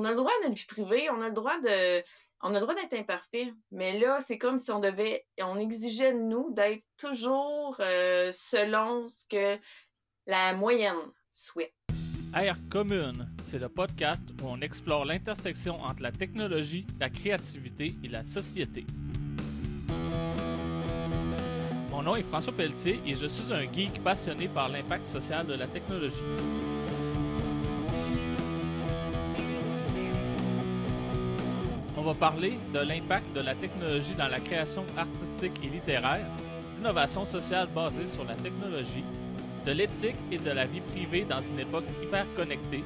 on a le droit à notre vie privée, on a le droit d'être imparfait. Mais là, c'est comme si on devait, on exigeait de nous d'être toujours euh, selon ce que la moyenne souhaite. Air Commune, c'est le podcast où on explore l'intersection entre la technologie, la créativité et la société. Mon nom est François Pelletier et je suis un geek passionné par l'impact social de la technologie. On va parler de l'impact de la technologie dans la création artistique et littéraire, d'innovation sociale basée sur la technologie, de l'éthique et de la vie privée dans une époque hyper connectée,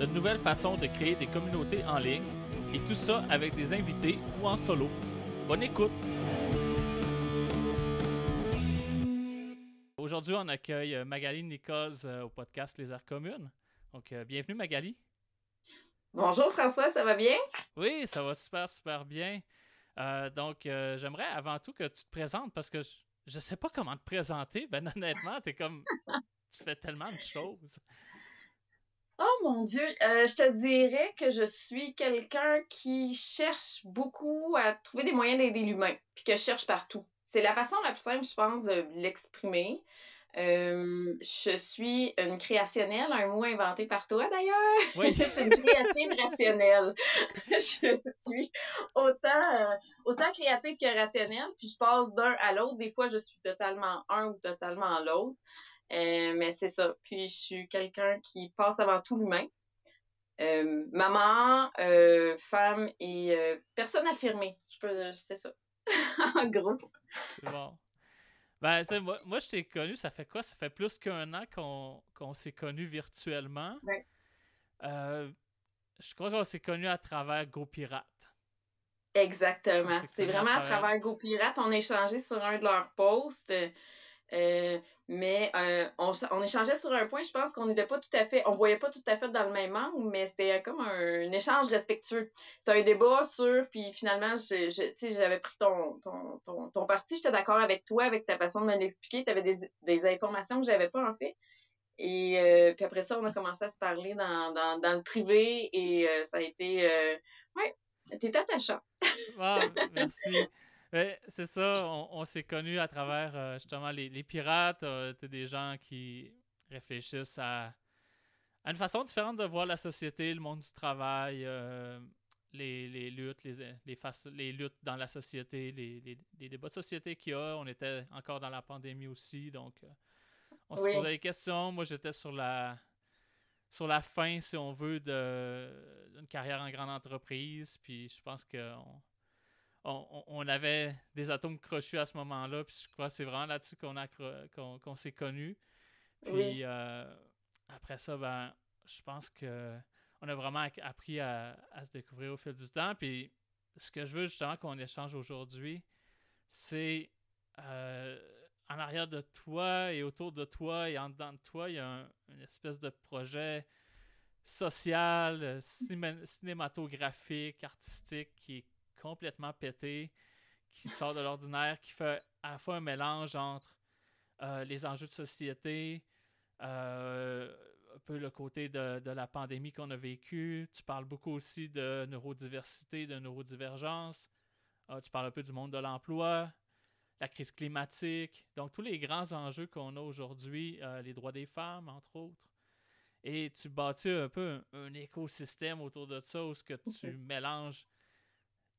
de nouvelles façons de créer des communautés en ligne, et tout ça avec des invités ou en solo. Bonne écoute! Aujourd'hui, on accueille euh, Magali Nichols euh, au podcast Les Arts communes. Donc, euh, bienvenue Magali. Bonjour François, ça va bien? Oui, ça va super, super bien. donc, j'aimerais avant tout que tu te présentes parce que je, ne sais pas comment te présenter. Ben honnêtement, es comme tu fais tellement de choses. Oh mon Dieu, je te dirais que je suis quelqu'un qui cherche beaucoup à trouver des moyens d'aider l'humain, puis que je cherche partout. C'est la façon la plus simple, je pense, de l'exprimer. Euh, je suis une créationnelle, un mot inventé par toi d'ailleurs. Oui. je suis une créative rationnelle. je suis autant, euh, autant créative que rationnelle, puis je passe d'un à l'autre. Des fois, je suis totalement un ou totalement l'autre. Euh, mais c'est ça. Puis je suis quelqu'un qui passe avant tout l'humain. maman, femme et personne affirmée. Je peux, c'est ça. en gros. C'est bon. Ben, moi, moi, je t'ai connu, ça fait quoi? Ça fait plus qu'un an qu'on s'est connu virtuellement. Euh, je crois qu'on s'est connu à travers GoPirate. Exactement. C'est vraiment à travers GoPirate. On a échangé sur un de leurs posts. Euh, mais euh, on, on, échangeait sur un point, je pense qu'on n'était pas tout à fait, on voyait pas tout à fait dans le même angle, mais c'était comme un, échange respectueux. C'était un débat sur, puis finalement, je, j'avais pris ton, ton, ton, ton parti, j'étais d'accord avec toi, avec ta façon de me l'expliquer, tu avais des, des informations que j'avais pas en fait. Et euh, puis après ça, on a commencé à se parler dans, dans, dans le privé et ça a été, ouais, c'était attachant. merci c'est ça, on, s'est connus à travers euh, justement les, pirates, euh, des gens qui réfléchissent à, une façon différente de voir la société, le monde du travail, euh, les, luttes, les, les, luttes dans la société, les, débats de société qu'il y a. On était encore dans la pandémie aussi, donc on se posait des questions. Moi, j'étais sur la sur la fin, si on veut, d'une carrière en grande entreprise. Puis je pense qu'on on, avait des atomes crochus à ce moment-là. Puis je crois que c'est vraiment là-dessus qu'on a qu'on s'est connus. Puis euh, après ça, ben, je pense que on a vraiment appris à, se découvrir au fil du temps. Puis ce que je veux justement qu'on échange aujourd'hui, c'est euh, en arrière de toi et autour de toi et en dedans de toi, il y a une espèce de projet social, cinématographique, artistique qui est complètement pété, qui sort de l'ordinaire, qui fait à la fois un mélange entre euh, les enjeux de société, euh, un peu le côté de, la pandémie qu'on a vécu. Tu parles beaucoup aussi de neurodiversité, de neurodivergence. Euh, tu parles un peu du monde de l'emploi, la crise climatique. Donc, tous les grands enjeux qu'on a aujourd'hui, les droits des femmes, entre autres. Et tu bâtis un peu un, écosystème autour de ça où ce que tu mélanges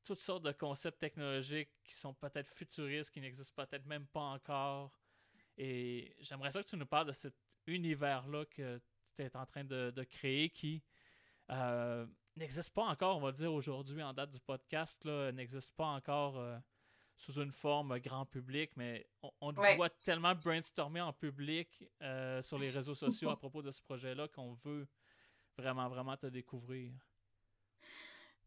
toutes sortes de concepts technologiques qui sont peut-être futuristes, qui n'existent peut-être même pas encore. Et j'aimerais ça que tu nous parles de cet univers-là que tu es en train de, créer qui euh, n'existe pas encore, on va dire aujourd'hui en date du podcast, n'existe pas encore euh, sous une forme grand public, mais on, te voit tellement brainstormer en public euh, sur les réseaux sociaux à propos de ce projet-là qu'on veut vraiment, vraiment te découvrir.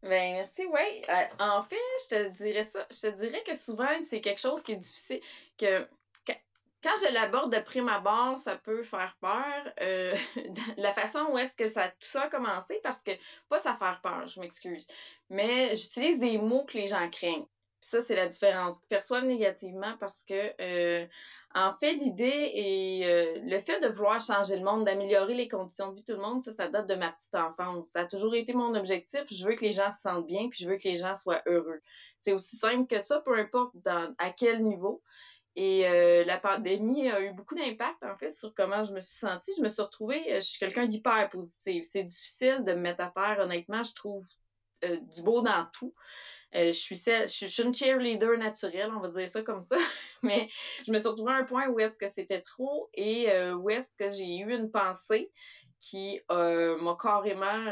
Ben merci, oui. Euh, en fait, je te dirais ça. Je te dirais que souvent, c'est quelque chose qui est difficile. Que, quand je l'aborde de prime abord, ça peut faire peur. Euh, la façon où est-ce que ça tout ça a commencé, parce que pas ça faire peur, je m'excuse. Mais j'utilise des mots que les gens craignent. ça, c'est la différence. Ils perçoivent négativement parce que, euh, en fait, l'idée et euh, le fait de vouloir changer le monde, d'améliorer les conditions de vie de tout le monde, ça, ça date de ma petite enfance. Ça a toujours été mon objectif. Je veux que les gens se sentent bien, puis je veux que les gens soient heureux. C'est aussi simple que ça, peu importe dans, à quel niveau. Et euh, la pandémie a eu beaucoup d'impact, en fait, sur comment je me suis sentie. Je me suis retrouvée, je suis quelqu'un d'hyper positif. C'est difficile de me mettre à terre, honnêtement. Je trouve du beau dans tout. Euh, je, suis je, suis une cheerleader naturelle, on va dire ça comme ça. Mais je me suis retrouvée à un point où est-ce que c'était trop et euh, où est-ce que j'ai eu une pensée qui euh, m'a carrément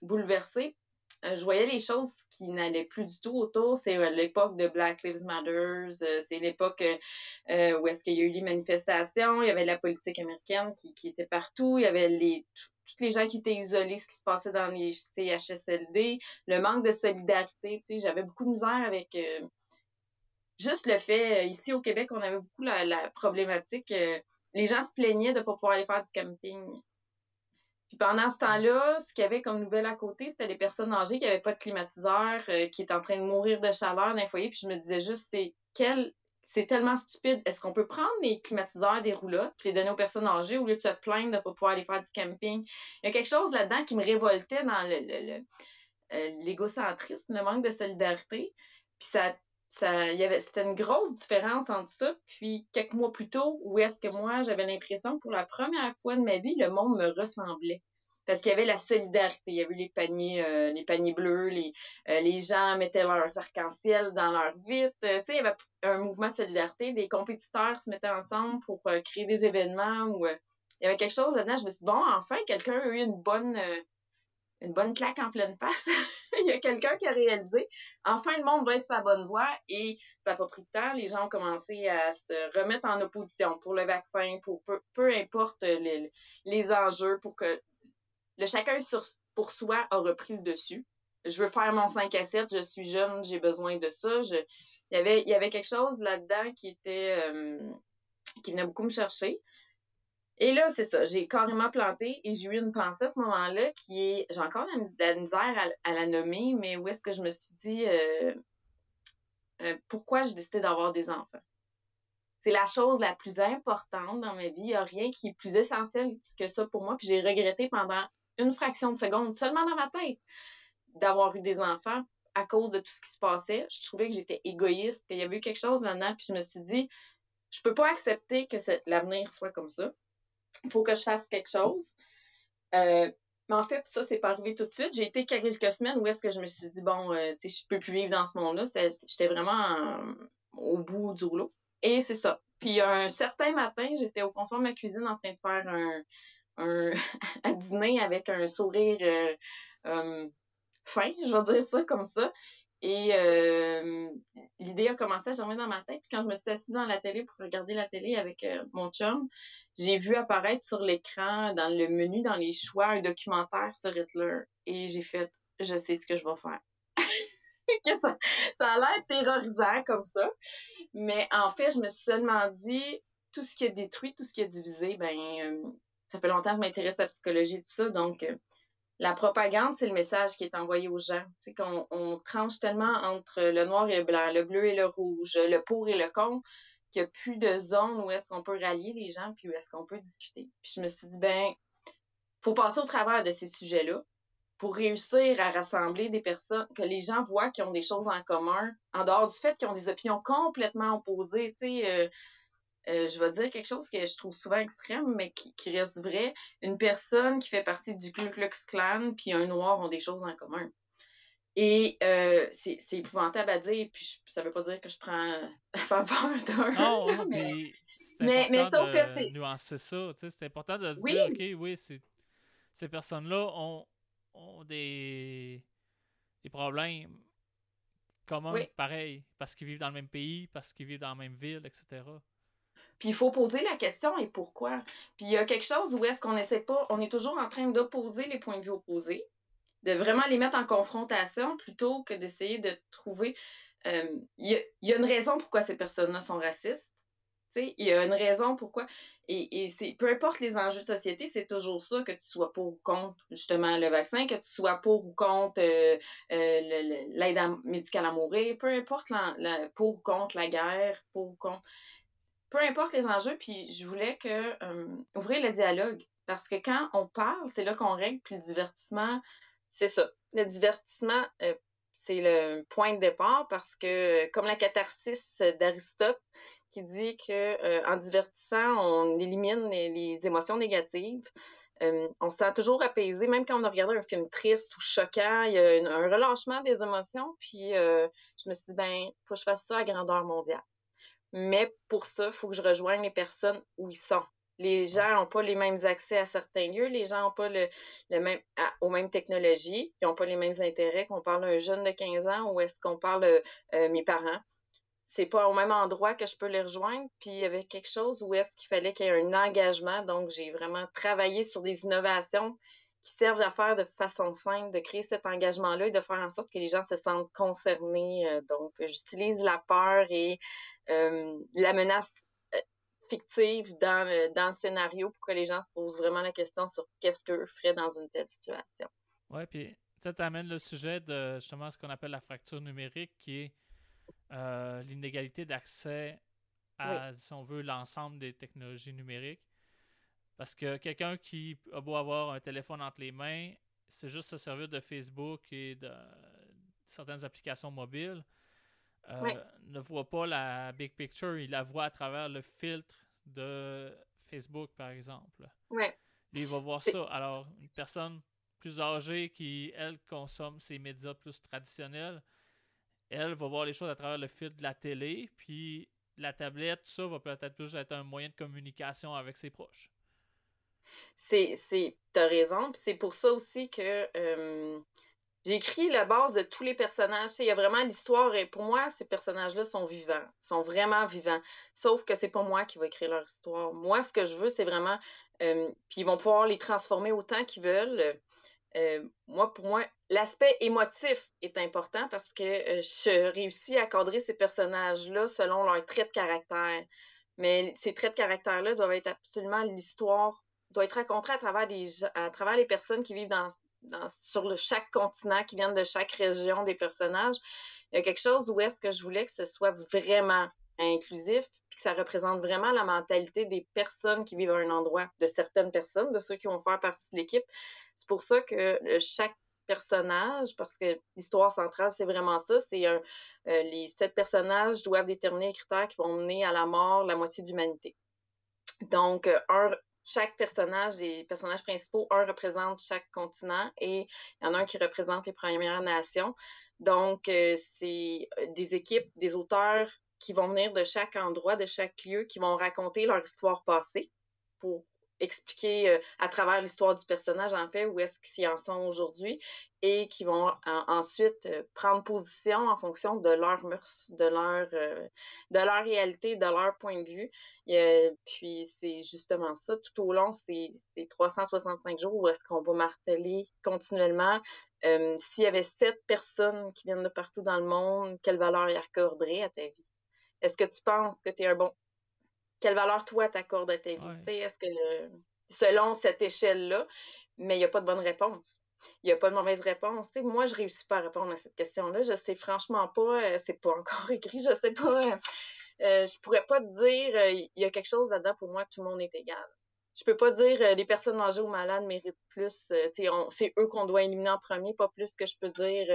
bouleversée. je voyais les choses qui n'allaient plus du tout autour. C'est l'époque de Black Lives Matter, c'est l'époque où est-ce qu'il y a eu les manifestations, il y avait la politique américaine qui était partout, il y avait les, tous les gens qui étaient isolés, ce qui se passait dans les CHSLD, le manque de solidarité, tu sais, j'avais beaucoup de misère avec euh, juste le fait, euh, ici au Québec, on avait beaucoup la, problématique, euh, les gens se plaignaient de ne pas pouvoir aller faire du camping. Puis pendant ce temps-là, ce qu'il y avait comme nouvelle à côté, c'était les personnes âgées qui n'avaient pas de climatiseur, qui étaient en train de mourir de chaleur dans les foyers. Puis je me disais juste, c'est quel c'est tellement stupide. Est-ce qu'on peut prendre les climatiseurs des roulottes puis les donner aux personnes âgées au lieu de se plaindre de ne pas pouvoir aller faire du camping? Il y a quelque chose là-dedans qui me révoltait dans le, euh, l'égocentrisme, le, manque de solidarité. Puis ça, ça, y avait, c'était une grosse différence entre ça. Puis quelques mois plus tôt, où est-ce que moi, j'avais l'impression que pour la première fois de ma vie, le monde me ressemblait parce qu'il y avait la solidarité. Il y avait les paniers, euh, les paniers bleus, les, euh, les gens mettaient leurs arc-en-ciel dans leur vitre. tu sais, il y avait un mouvement de solidarité. Des compétiteurs se mettaient ensemble pour euh, créer des événements où il y avait quelque chose là-dedans. Je me suis dit, bon, enfin, quelqu'un a eu une bonne, une bonne claque en pleine face. il y a quelqu'un qui a réalisé. Enfin, le monde va être sa bonne voie et ça n'a pas pris de temps. Les gens ont commencé à se remettre en opposition pour le vaccin, pour peu, peu importe les, les enjeux, pour que le chacun pour soi a repris le dessus. Je veux faire mon 5 à 7, je suis jeune, j'ai besoin de ça. Je, il, y avait, il y avait quelque chose là-dedans qui était euh, qui venait beaucoup me chercher. Et là, c'est ça, j'ai carrément planté et j'ai eu une pensée à ce moment-là qui est, j'ai encore de la misère à, la nommer, mais où est-ce que je me suis dit, euh, euh, pourquoi j'ai décidé d'avoir des enfants? C'est la chose la plus importante dans ma vie. Il n'y a rien qui est plus essentiel que ça pour moi. Puis j'ai regretté pendant une fraction de seconde, seulement dans ma tête, d'avoir eu des enfants à cause de tout ce qui se passait. Je trouvais que j'étais égoïste, qu'il y avait eu quelque chose là-dedans, puis je me suis dit, je peux pas accepter que l'avenir soit comme ça. Il faut que je fasse quelque chose. Euh, mais en fait, ça, c'est pas arrivé tout de suite. J'ai été quelques semaines où est-ce que je me suis dit, bon, euh, tu sais, je peux plus vivre dans ce monde-là. J'étais vraiment au bout du rouleau. Et c'est ça. Puis un certain matin, j'étais au comptoir de ma cuisine en train de faire un, un à dîner avec un sourire euh, euh, fin, je vais dire ça comme ça. Et euh, l'idée a commencé à germer dans ma tête. Quand je me suis assise dans la télé pour regarder la télé avec mon chum, j'ai vu apparaître sur l'écran, dans le menu, dans les choix, un documentaire sur Hitler. Et j'ai fait, je sais ce que je vais faire. ça, ça a l'air terrorisant comme ça. Mais en fait, je me suis seulement dit, tout ce qui est détruit, tout ce qui est divisé, ben, ça fait longtemps que je m'intéresse à la psychologie tout ça. Donc, euh, la propagande, c'est le message qui est envoyé aux gens. C'est qu'on on tranche tellement entre le noir et le blanc, le bleu et le rouge, le pour et le contre, qu'il n'y a plus de zone où est-ce qu'on peut rallier les gens, puis où est-ce qu'on peut discuter. Puis je me suis dit, ben, faut passer au travers de ces sujets-là pour réussir à rassembler des personnes, que les gens voient qui ont des choses en commun, en dehors du fait qu'ils ont des opinions complètement opposées. Tu sais, euh, euh, je vais dire quelque chose que je trouve souvent extrême, mais qui, reste vrai. Une personne qui fait partie du Ku Klux Klan puis un noir ont des choses en commun. Et euh, c'est épouvantable à dire, puis ça veut pas dire que je prends la faveur d'un. Non, mais, mais, mais important de nuancer ça. C'est important de dire, OK, oui, ces personnes-là ont, ont des, des problèmes communs, pareil, parce qu'ils vivent dans le même pays, parce qu'ils vivent dans la même ville, etc. Puis il faut poser la question et pourquoi? Puis il y a quelque chose où est-ce qu'on essaie pas, on est toujours en train d'opposer les points de vue opposés, de vraiment les mettre en confrontation plutôt que d'essayer de trouver. Euh, il y, a une raison pourquoi ces personnes-là sont racistes. il y a une raison pourquoi. Et, et c'est peu importe les enjeux de société, c'est toujours ça, que tu sois pour ou contre justement le vaccin, que tu sois pour ou contre euh, euh, l'aide médicale à mourir, peu importe la, pour ou contre la guerre, pour ou contre. Peu importe les enjeux, puis je voulais que euh, ouvrir le dialogue. Parce que quand on parle, c'est là qu'on règle, puis le divertissement, c'est ça. Le divertissement, c'est le point de départ parce que, comme la catharsis d'Aristote, qui dit que euh, en divertissant, on élimine les, émotions négatives. Euh, on se sent toujours apaisé, même quand on a regardé un film triste ou choquant, il y a un relâchement des émotions. Puis euh, je me suis dit, ben, faut que je fasse ça à grandeur mondiale. Mais pour ça, il faut que je rejoigne les personnes où ils sont. Les gens n'ont pas les mêmes accès à certains lieux, les gens n'ont pas le, même, aux mêmes technologies, ils n'ont pas les mêmes intérêts qu'on parle d'un jeune de 15 ans ou est-ce qu'on parle euh, mes parents. C'est pas au même endroit que je peux les rejoindre. Puis il y avait quelque chose où est-ce qu'il fallait qu'il y ait un engagement. Donc, j'ai vraiment travaillé sur des innovations qui servent à faire de façon simple, de créer cet engagement-là et de faire en sorte que les gens se sentent concernés. Euh, donc, j'utilise la peur et euh, la menace fictive dans le, dans le scénario pour que les gens se posent vraiment la question sur qu'est-ce qu'eux feraient dans une telle situation. Oui, puis ça t'amène le sujet de justement ce qu'on appelle la fracture numérique, qui est euh, l'inégalité d'accès à, si on veut, l'ensemble des technologies numériques. Parce que quelqu'un qui a beau avoir un téléphone entre les mains, c'est juste se servir de Facebook et de certaines applications mobiles. Euh, ne voit pas la big picture, il la voit à travers le filtre de Facebook, par exemple. Ouais. il va voir ça. Alors, une personne plus âgée qui, elle, consomme ses médias plus traditionnels, elle va voir les choses à travers le filtre de la télé, puis la tablette, tout ça va peut-être plus être un moyen de communication avec ses proches. C'est, c'est, t'as raison, c'est pour ça aussi que euh, j'ai écrit la base de tous les personnages. Il y a vraiment l'histoire et pour moi, ces personnages-là sont vivants, sont vraiment vivants. Sauf que c'est pas moi qui vais écrire leur histoire. Moi, ce que je veux, c'est vraiment. Euh, puis ils vont pouvoir les transformer autant qu'ils veulent. Euh, moi, pour moi, l'aspect émotif est important parce que je réussis à cadrer ces personnages-là selon leurs traits de caractère. Mais ces traits de caractère-là doivent être absolument l'histoire, doit être racontée à travers, à travers les personnes qui vivent dans, sur le, chaque continent, qui viennent de chaque région des personnages. Il y a quelque chose où est-ce que je voulais que ce soit vraiment inclusif, puis que ça représente vraiment la mentalité des personnes qui vivent à un endroit, de certaines personnes, de ceux qui vont faire partie de l'équipe. C'est pour ça que chaque personnage, parce que l'histoire centrale, c'est vraiment ça, c'est euh, les sept personnages doivent déterminer les critères qui vont mener à la mort la moitié de l'humanité. Donc, un, chaque personnage, les personnages principaux, un représente chaque continent et il y en a un qui représente les Premières Nations. Donc, euh, c'est euh, des équipes, des auteurs qui vont venir de chaque endroit, de chaque lieu, qui vont raconter leur histoire passée pour expliquer euh, à travers l'histoire du personnage, en fait, où est-ce qu'ils en sont aujourd'hui, et qui vont ensuite euh, prendre position en fonction de leur mœurs, de leur, euh, de leur réalité, de leur point de vue. puis c'est justement ça, tout au long, c'est 365 jours où est-ce qu'on va marteler continuellement. S'il y avait sept personnes qui viennent de partout dans le monde, quelle valeur y accorderait à ta vie? Est-ce que tu penses que tu es un bon quelle valeur toi t'accordes à ta vie. Est-ce que selon cette échelle-là, mais il n'y a pas de bonne réponse. Il n'y a pas de mauvaise réponse. moi, je réussis pas à répondre à cette question-là. Je sais franchement pas, euh, c'est pas encore écrit, je sais pas. Euh, euh, je pourrais pas te dire il y a quelque chose là-dedans pour moi, tout le monde est égal. Je peux pas dire les personnes âgées ou malades méritent plus. c'est eux qu'on doit éliminer en premier, pas plus que je peux dire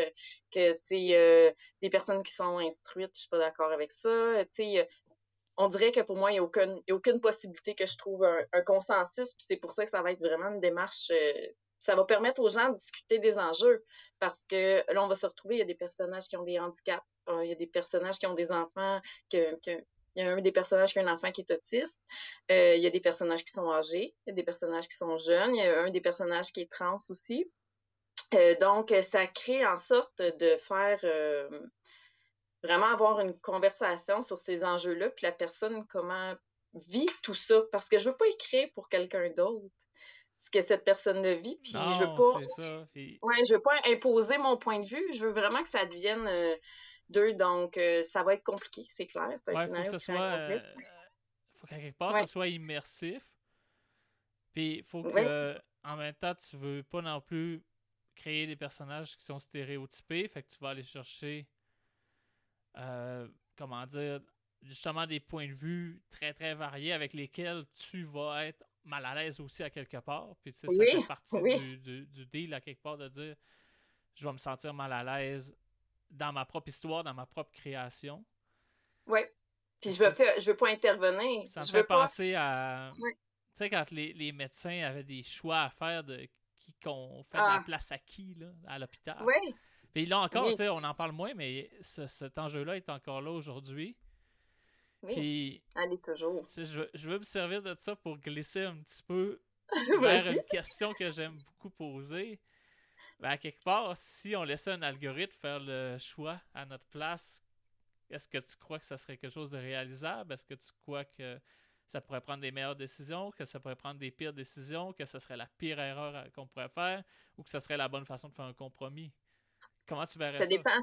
que c'est des personnes qui sont instruites. Je suis pas d'accord avec ça on dirait que pour moi, il n'y a, aucune, aucune possibilité que je trouve un, consensus. Puis c'est pour ça que ça va être vraiment une démarche. Euh, ça va permettre aux gens de discuter des enjeux. Parce que là, on va se retrouver, il y a des personnages qui ont des handicaps, euh, il y a des personnages qui ont des enfants, que, il y a un des personnages qui a un enfant qui est autiste, euh, il y a des personnages qui sont âgés, il y a des personnages qui sont jeunes, il y a un des personnages qui est trans aussi. donc, ça crée en sorte de faire vraiment avoir une conversation sur ces enjeux-là, puis la personne, comment vit tout ça? Parce que je veux pas écrire pour quelqu'un d'autre ce que cette personne vit, puis je veux pas... Ça, Ouais, je veux pas imposer mon point de vue, je veux vraiment que ça devienne euh, deux, donc euh, ça va être compliqué, c'est clair. C'est un scénario faut que, ce soit, euh, faut qu'à quelque part, ce soit immersif. Puis il faut que, en même temps, tu veux pas non plus créer des personnages qui sont stéréotypés. Fait que tu vas aller chercher, euh, comment dire, justement des points de vue très très variés avec lesquels tu vas être mal à l'aise aussi à quelque part. Puis tu sais, ça fait partie du, du, deal à quelque part de dire je vais me sentir mal à l'aise dans ma propre histoire, dans ma propre création. Oui. Puis je veux, pas, je veux pas intervenir. Ça me je fait penser à. Tu sais, quand les, les, médecins avaient des choix à faire de qui qu'on fait de la ah. place à qui là, à l'hôpital. Oui. Puis là encore, tu sais, on en parle moins, mais cet enjeu-là est encore là aujourd'hui. Oui. Puis, est toujours. Je, je, veux me servir de ça pour glisser un petit peu vers une question que j'aime beaucoup poser. Ben, à quelque part, si on laissait un algorithme faire le choix à notre place, est-ce que tu crois que ça serait quelque chose de réalisable? Est-ce que tu crois que ça pourrait prendre des meilleures décisions, que ça pourrait prendre des pires décisions, que ce serait la pire erreur qu'on pourrait faire ou que ce serait la bonne façon de faire un compromis? Comment tu verrais ça? Ça? dépend.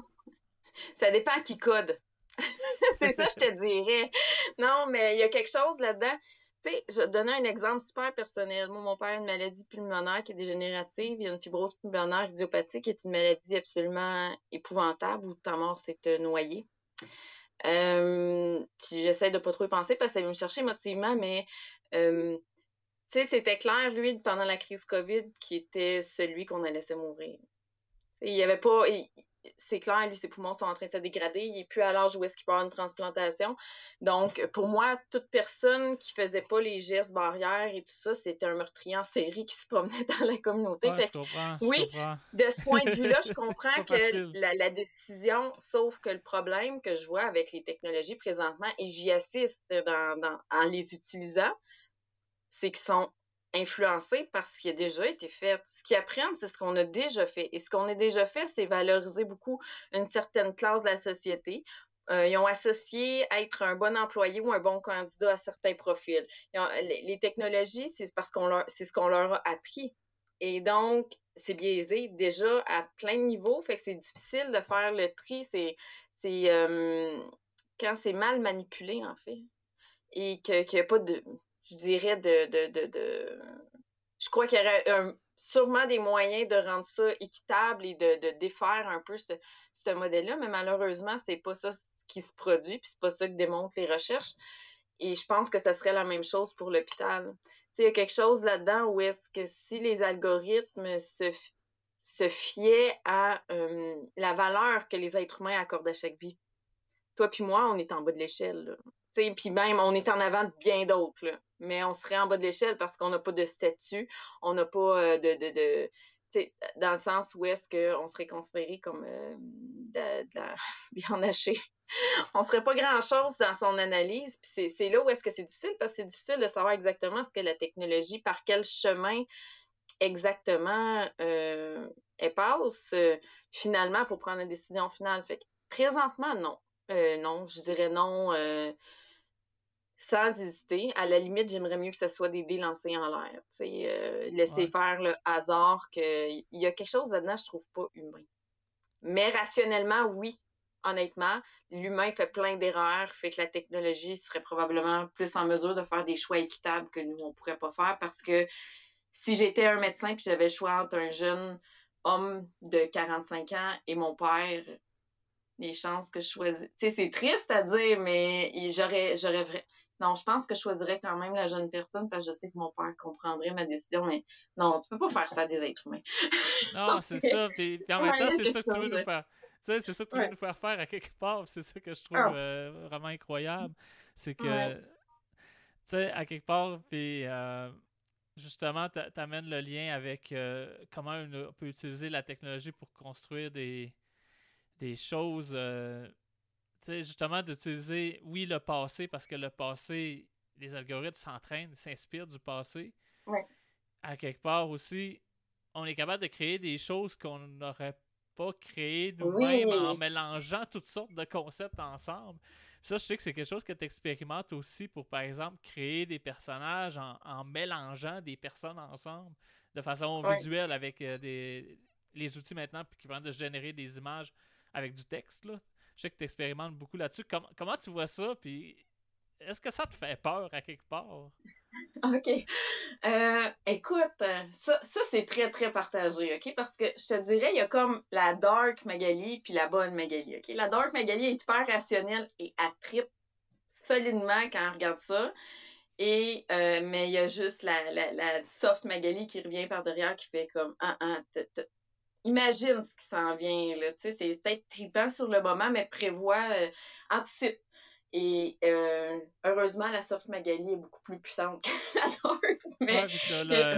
Ça dépend à qui code. c'est ça, je te dirais. Non, mais il y a quelque chose là-dedans. Tu sais, je vais te donner un exemple super personnel. Moi, mon père a une maladie pulmonaire qui est dégénérative. Il a une fibrose pulmonaire idiopathique qui est une maladie absolument épouvantable où ta mort, c'est te noyer. Euh, J'essaie de pas trop y penser parce que ça me chercher émotivement, mais euh, tu sais, c'était clair, lui, pendant la crise COVID, qui était celui qu'on a laissé mourir. Il y avait pas c'est clair, lui, ses poumons sont en train de se dégrader. Il n'est plus à l'âge où est-ce qu'il peut avoir une transplantation. Donc, pour moi, toute personne qui faisait pas les gestes barrières et tout ça, c'était un meurtrier en série qui se promenait dans la communauté. oui, de ce point de vue-là, je comprends que la, décision, sauf que le problème que je vois avec les technologies présentement, et j'y assiste en les utilisant, c'est qu'ils sont influencé par ce qui a déjà été fait. Ce qu'ils apprennent, c'est ce qu'on a déjà fait. Et ce qu'on a déjà fait, c'est valoriser beaucoup une certaine classe de la société. Euh, ils ont associé être un bon employé ou un bon candidat à certains profils. les, technologies, c'est parce qu'on leur, c'est ce qu'on leur a appris. Et donc, c'est biaisé déjà à plein de niveaux, fait que c'est difficile de faire le tri. C'est, euh, quand c'est mal manipulé, en fait. Et qu'il n'y a pas de je dirais, de, de, de, je crois qu'il y aurait sûrement des moyens de rendre ça équitable et de, de défaire un peu ce, ce modèle-là, mais malheureusement, c'est pas ça qui se produit, puis c'est pas ça que démontrent les recherches. Et je pense que ça serait la même chose pour l'hôpital. Il y a quelque chose là-dedans où est-ce que si les algorithmes se, se fiaient à euh, la valeur que les êtres humains accordent à chaque vie. Toi puis moi, on est en bas de l'échelle puis même, on est en avant de bien d'autres, Mais on serait en bas de l'échelle parce qu'on n'a pas de statut, on n'a pas euh, de, de, de dans le sens où est-ce qu'on serait considéré comme euh, de, la viande hachée. on serait pas grand-chose dans son analyse. Puis c'est là où est-ce que c'est difficile, parce que c'est difficile de savoir exactement ce que la technologie, par quel chemin exactement euh, elle passe finalement pour prendre une décision finale. Fait que présentement, non. non, je dirais non sans hésiter. À la limite, j'aimerais mieux que ce soit des dés lancés en l'air. Euh, laisser faire le hasard. Que... Il y a quelque chose là-dedans, je trouve pas humain. Mais rationnellement, oui. Honnêtement, l'humain fait plein d'erreurs, fait que la technologie serait probablement plus en mesure de faire des choix équitables que nous, on pourrait pas faire parce que si j'étais un médecin puis j'avais le choix entre un jeune homme de 45 ans et mon père, les chances que je choisis. Tu sais, c'est triste à dire, mais j'aurais, j'aurais non, je pense que je choisirais quand même la jeune personne parce que je sais que mon père comprendrait ma décision, mais non, tu peux pas faire ça à des êtres humains. non, c'est ça. Puis, en même temps, c'est ça que tu veux nous faire. Tu sais, c'est ça que tu veux nous faire faire à quelque part. C'est ça que je trouve ah. euh, vraiment incroyable. C'est que, tu sais, à quelque part, puis euh, justement, tu amènes le lien avec euh, comment on peut utiliser la technologie pour construire des, des choses sais, justement, d'utiliser, oui, le passé, parce que le passé, les algorithmes s'entraînent, s'inspirent du passé. Ouais. À quelque part aussi, on est capable de créer des choses qu'on n'aurait pas créées nous-mêmes en mélangeant toutes sortes de concepts ensemble. ça, je sais que c'est quelque chose que tu expérimentes aussi pour, par exemple, créer des personnages en, mélangeant des personnes ensemble de façon visuelle avec euh, des, les outils maintenant qui permettent de générer des images avec du texte. Là. Je sais que tu expérimentes beaucoup là-dessus. comment tu vois ça? Puis est-ce que ça te fait peur à quelque part? OK. Euh, écoute, ça, ça c'est très, très partagé, OK? Parce que je te dirais, il y a comme la dark Magali puis la bonne Magali, OK? La dark Magali est hyper rationnelle et tripe solidement quand elle regarde ça. Et, euh, mais il y a juste la, la, la, soft Magali qui revient par derrière qui fait comme, ah, ah, imagine ce qui s'en vient, là. Tu sais, c'est peut-être tripant sur le moment, mais prévoit, euh, anticipe. Et euh, heureusement, la soft Magali est beaucoup plus puissante que la dark. Mais,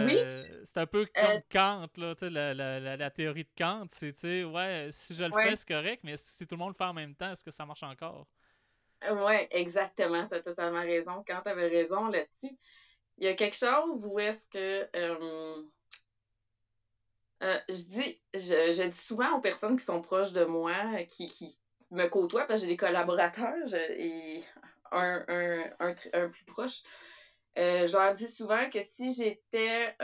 oui. C'est un peu comme Kant, là, tu sais, la, la, la, théorie de Kant. C'est, tu sais, ouais, si je le fais, c'est correct, mais si tout le monde le fait en même temps, est-ce que ça marche encore? Oui, exactement. Tu as totalement raison. Quand tu avais raison là-dessus, il y a quelque chose où est-ce que. Euh, euh, je dis, je, dis souvent aux personnes qui sont proches de moi, qui, qui me côtoient, parce que j'ai des collaborateurs et un, un, un, un plus proche, euh, je leur dis souvent que si j'étais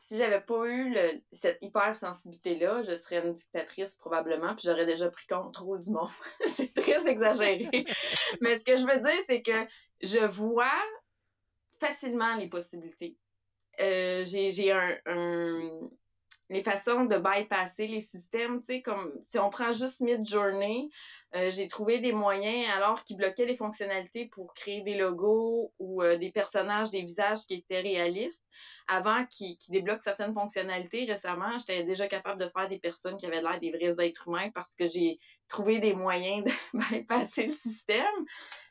si j'avais pas eu cette hypersensibilité-là, je serais une dictatrice probablement, puis j'aurais déjà pris contrôle du monde. c'est très exagéré. Mais ce que je veux dire, c'est que je vois facilement les possibilités. Euh, j'ai un, les façons de bypasser les systèmes, tu sais, comme si on prend juste mid-journée, euh, j'ai trouvé des moyens alors qui bloquaient les fonctionnalités pour créer des logos ou euh, des personnages, des visages qui étaient réalistes. Avant qu'ils débloquent certaines fonctionnalités, récemment, j'étais déjà capable de faire des personnes qui avaient l'air des vrais êtres humains parce que j'ai trouvé des moyens de bypasser le système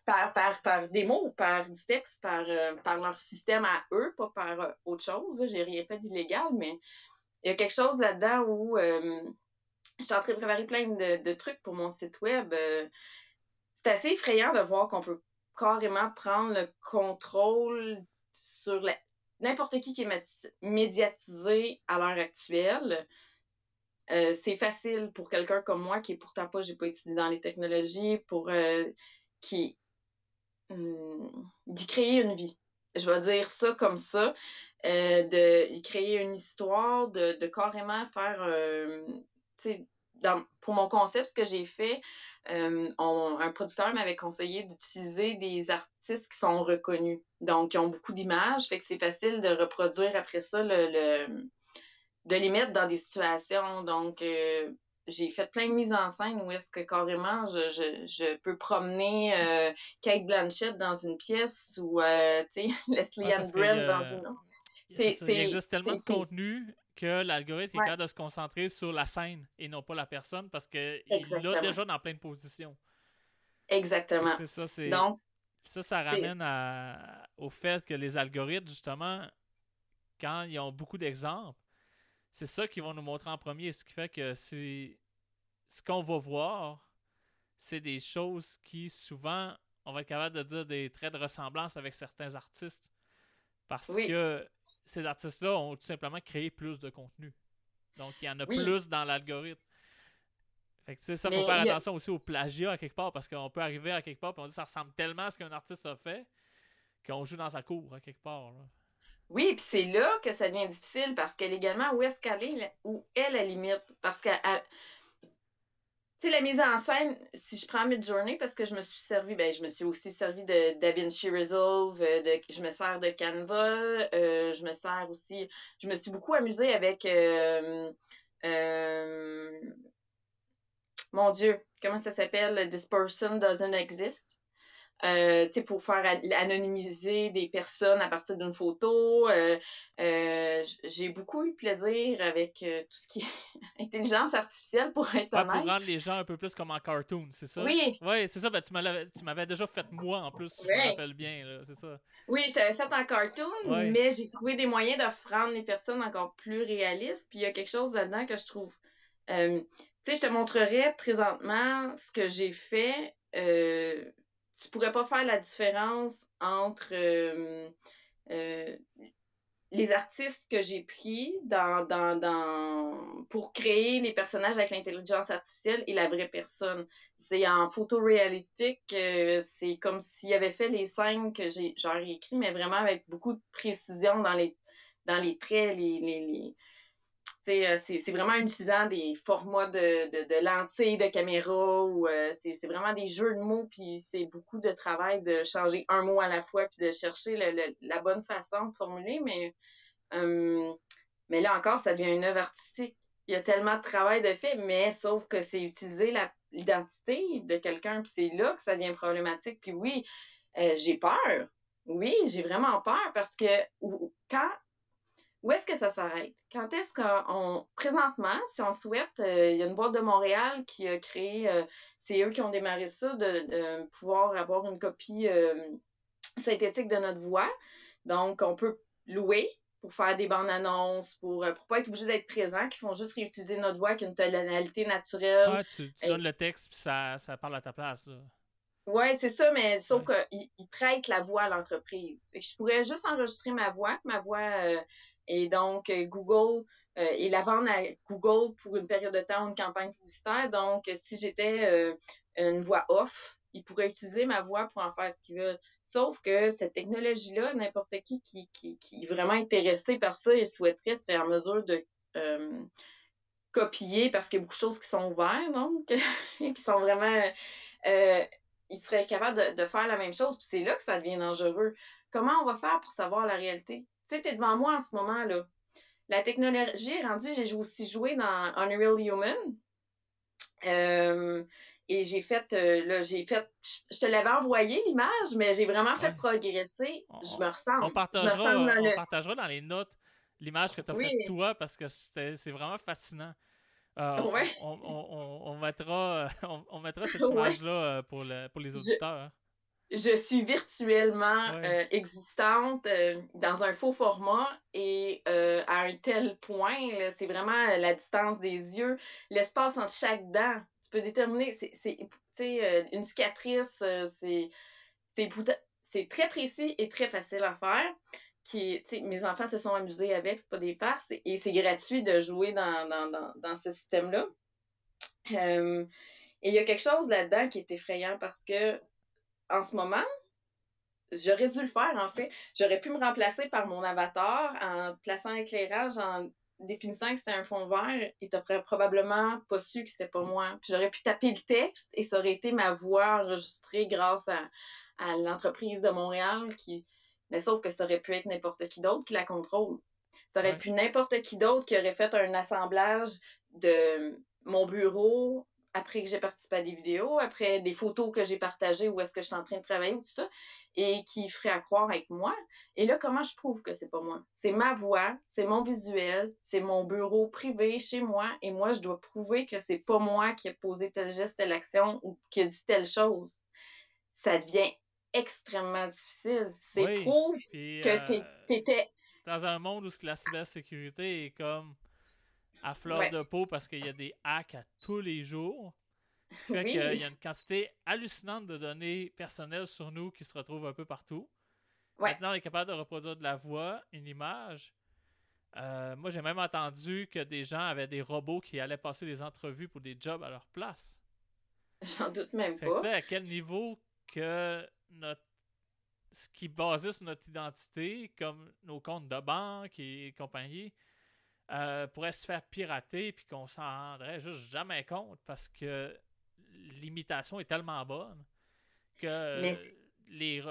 par, par, par des mots, par du texte, par, euh, par leur système à eux, pas par autre chose. J'ai rien fait d'illégal, mais il y a quelque chose là-dedans où euh, je suis en train de préparer plein de, trucs pour mon site web. Euh, c'est assez effrayant de voir qu'on peut carrément prendre le contrôle sur n'importe qui qui est médiatisé à l'heure actuelle. Euh, c'est facile pour quelqu'un comme moi qui est pourtant pas, j'ai pas étudié dans les technologies, pour qui hum, d'y créer une vie. Je vais dire ça comme ça. Euh, de créer une histoire, de, de carrément faire, euh, dans, pour mon concept, ce que j'ai fait, euh, un producteur m'avait conseillé d'utiliser des artistes qui sont reconnus, donc qui ont beaucoup d'images, fait que c'est facile de reproduire après ça, le, le, de les mettre dans des situations. Donc, euh, j'ai fait plein de mises en scène où est-ce que carrément je, je, je peux promener euh, Kate Blanchett dans une pièce ou euh, Leslie Ann Brand dans une autre. Il existe tellement de contenu que l'algorithme est capable de se concentrer sur la scène et non pas la personne parce qu'il l'a déjà dans plein de positions. Exactement. C'est ça, c'est. Donc, ça, ça ramène au fait que les algorithmes, justement, quand ils ont beaucoup d'exemples, c'est ça qu'ils vont nous montrer en premier. Ce qui fait que c'est ce qu'on va voir, c'est des choses qui souvent on va être capable de dire des traits de ressemblance avec certains artistes. Parce que ces artistes-là ont tout simplement créé plus de contenu. Donc, il y en a plus dans l'algorithme. Fait que, ça, faut faire attention aussi au plagiat à quelque part, parce qu'on peut arriver à quelque part et on dit que ça ressemble tellement à ce qu'un artiste a fait qu'on joue dans sa cour à quelque part. Oui, puis c'est là que ça devient difficile parce qu'elle également, où est-ce qu'elle est, où elle, la limite? Parce qu'elle tu sais, la mise en scène, si je prends Midjourney, parce que je me suis servi, ben, je me suis aussi servi de DaVinci Resolve, euh, de, je me sers de Canva, euh, je me sers aussi, je me suis beaucoup amusée avec, euh, mon Dieu, comment ça s'appelle? This person doesn't exist euh, pour faire anonymiser des personnes à partir d'une photo. Euh, euh, j'ai beaucoup eu plaisir avec tout ce qui est intelligence artificielle pour être honnête. Pour rendre les gens un peu plus comme en cartoon, c'est ça? Oui. Oui, c'est ça. Ben, tu m'avais déjà fait moi en plus, si je me rappelle bien, c'est ça. Oui, je t'avais fait en cartoon, mais j'ai trouvé des moyens de rendre les personnes encore plus réalistes. Puis il y a quelque chose là-dedans que je trouve. tu sais, je te montrerai présentement ce que j'ai fait. Euh, tu pourrais pas faire la différence entre euh, euh, les artistes que j'ai pris dans, dans, dans, pour créer les personnages avec l'intelligence artificielle et la vraie personne. C'est en photo réalistique, euh, c'est comme s'il avait fait les scènes que j'ai genre écrit, mais vraiment avec beaucoup de précision dans les dans les traits, les, les, C'est vraiment en utilisant des formats de, de, lentilles de caméra ou c'est vraiment des jeux de mots, puis c'est beaucoup de travail de changer un mot à la fois, puis de chercher la bonne façon de formuler, mais, mais là encore, ça devient une œuvre artistique. Il y a tellement de travail de fait, mais sauf que c'est utiliser l'identité de quelqu'un, puis c'est là que ça devient problématique. Puis oui, j'ai peur. Oui, j'ai vraiment peur parce que quand où est-ce que ça s'arrête? Quand est-ce qu'on, présentement, si on souhaite, euh, il y a une boîte de Montréal qui a créé, euh, c'est eux qui ont démarré ça, de, pouvoir avoir une copie euh, synthétique de notre voix. Donc, on peut louer pour faire des bandes annonces, pour ne pas être obligé d'être présent, qui font juste réutiliser notre voix avec une tonalité naturelle. Ouais, tu, donnes le texte puis ça, ça parle à ta place. Oui, c'est ça, mais sauf qu'ils prêtent la voix à l'entreprise. Je pourrais juste enregistrer ma voix, ma voix et donc, euh, Google euh, et la vendre à Google pour une période de temps, une campagne publicitaire. Donc, si j'étais euh, une voix off, ils pourraient utiliser ma voix pour en faire ce qu'ils veulent. Sauf que cette technologie-là, n'importe qui, qui qui, est vraiment intéressé par ça et souhaiterait serait en mesure de copier parce qu'il y a beaucoup de choses qui sont ouvertes, donc, qui sont vraiment. Euh, ils seraient capables de, de, faire la même chose, puis c'est là que ça devient dangereux. Comment on va faire pour savoir la réalité? Tu sais, t'es devant moi en ce moment, là. La technologie est rendue, j'ai aussi joué dans Unreal Human. Euh, et j'ai fait, euh, là, j'ai fait, je te l'avais envoyé l'image, mais j'ai vraiment fait progresser. je me ressemble. On partagera, on partagera dans les notes l'image que tu as faite toi parce que c'est vraiment fascinant. Euh, ouais. on, on, on, mettra, on, mettra cette image-là pour, le, pour les auditeurs. Je suis virtuellement euh, existante euh, dans un faux format et euh, à un tel point, c'est vraiment la distance des yeux, l'espace entre chaque dent. Tu peux déterminer, c'est une cicatrice, c'est c'est très précis et très facile à faire. Qui, mes enfants se sont amusés avec, c'est pas des farces, et c'est gratuit de jouer dans, dans, dans ce système-là. et il y a quelque chose là-dedans qui est effrayant parce que en ce moment, j'aurais dû le faire, en fait. J'aurais pu me remplacer par mon avatar en plaçant l'éclairage, en définissant que c'était un fond vert, et t'aurais probablement pas su que c'était pas moi. Puis j'aurais pu taper le texte et ça aurait été ma voix enregistrée grâce à, l'entreprise de Montréal qui. Mais sauf que ça aurait pu être n'importe qui d'autre qui la contrôle. Ça aurait pu n'importe qui d'autre qui aurait fait un assemblage de mon bureau après que j'ai participé à des vidéos, après des photos que j'ai partagées où est-ce que je suis en train de travailler ou tout ça, et qui ferait à croire avec moi. Et là, comment je prouve que c'est pas moi? C'est ma voix, c'est mon visuel, c'est mon bureau privé chez moi, et moi, je dois prouver que c'est pas moi qui ai posé tel geste, telle action ou qui a dit telle chose. Ça devient extrêmement difficile. C'est oui, que euh, t'étais... Dans un monde où la cybersécurité est comme à fleur de peau parce qu'il y a des hacks à tous les jours. Ce qui fait qu'il y a une quantité hallucinante de données personnelles sur nous qui se retrouvent un peu partout. Maintenant, on est capable de reproduire de la voix, une image. Euh, moi, j'ai même entendu que des gens avaient des robots qui allaient passer des entrevues pour des jobs à leur place. J'en doute même pas. à quel niveau que notre ce qui est basé sur notre identité, comme nos comptes de banque et compagnie, euh, pourrait se faire pirater puis qu'on s'en rendrait juste jamais compte parce que l'imitation est tellement bonne que les,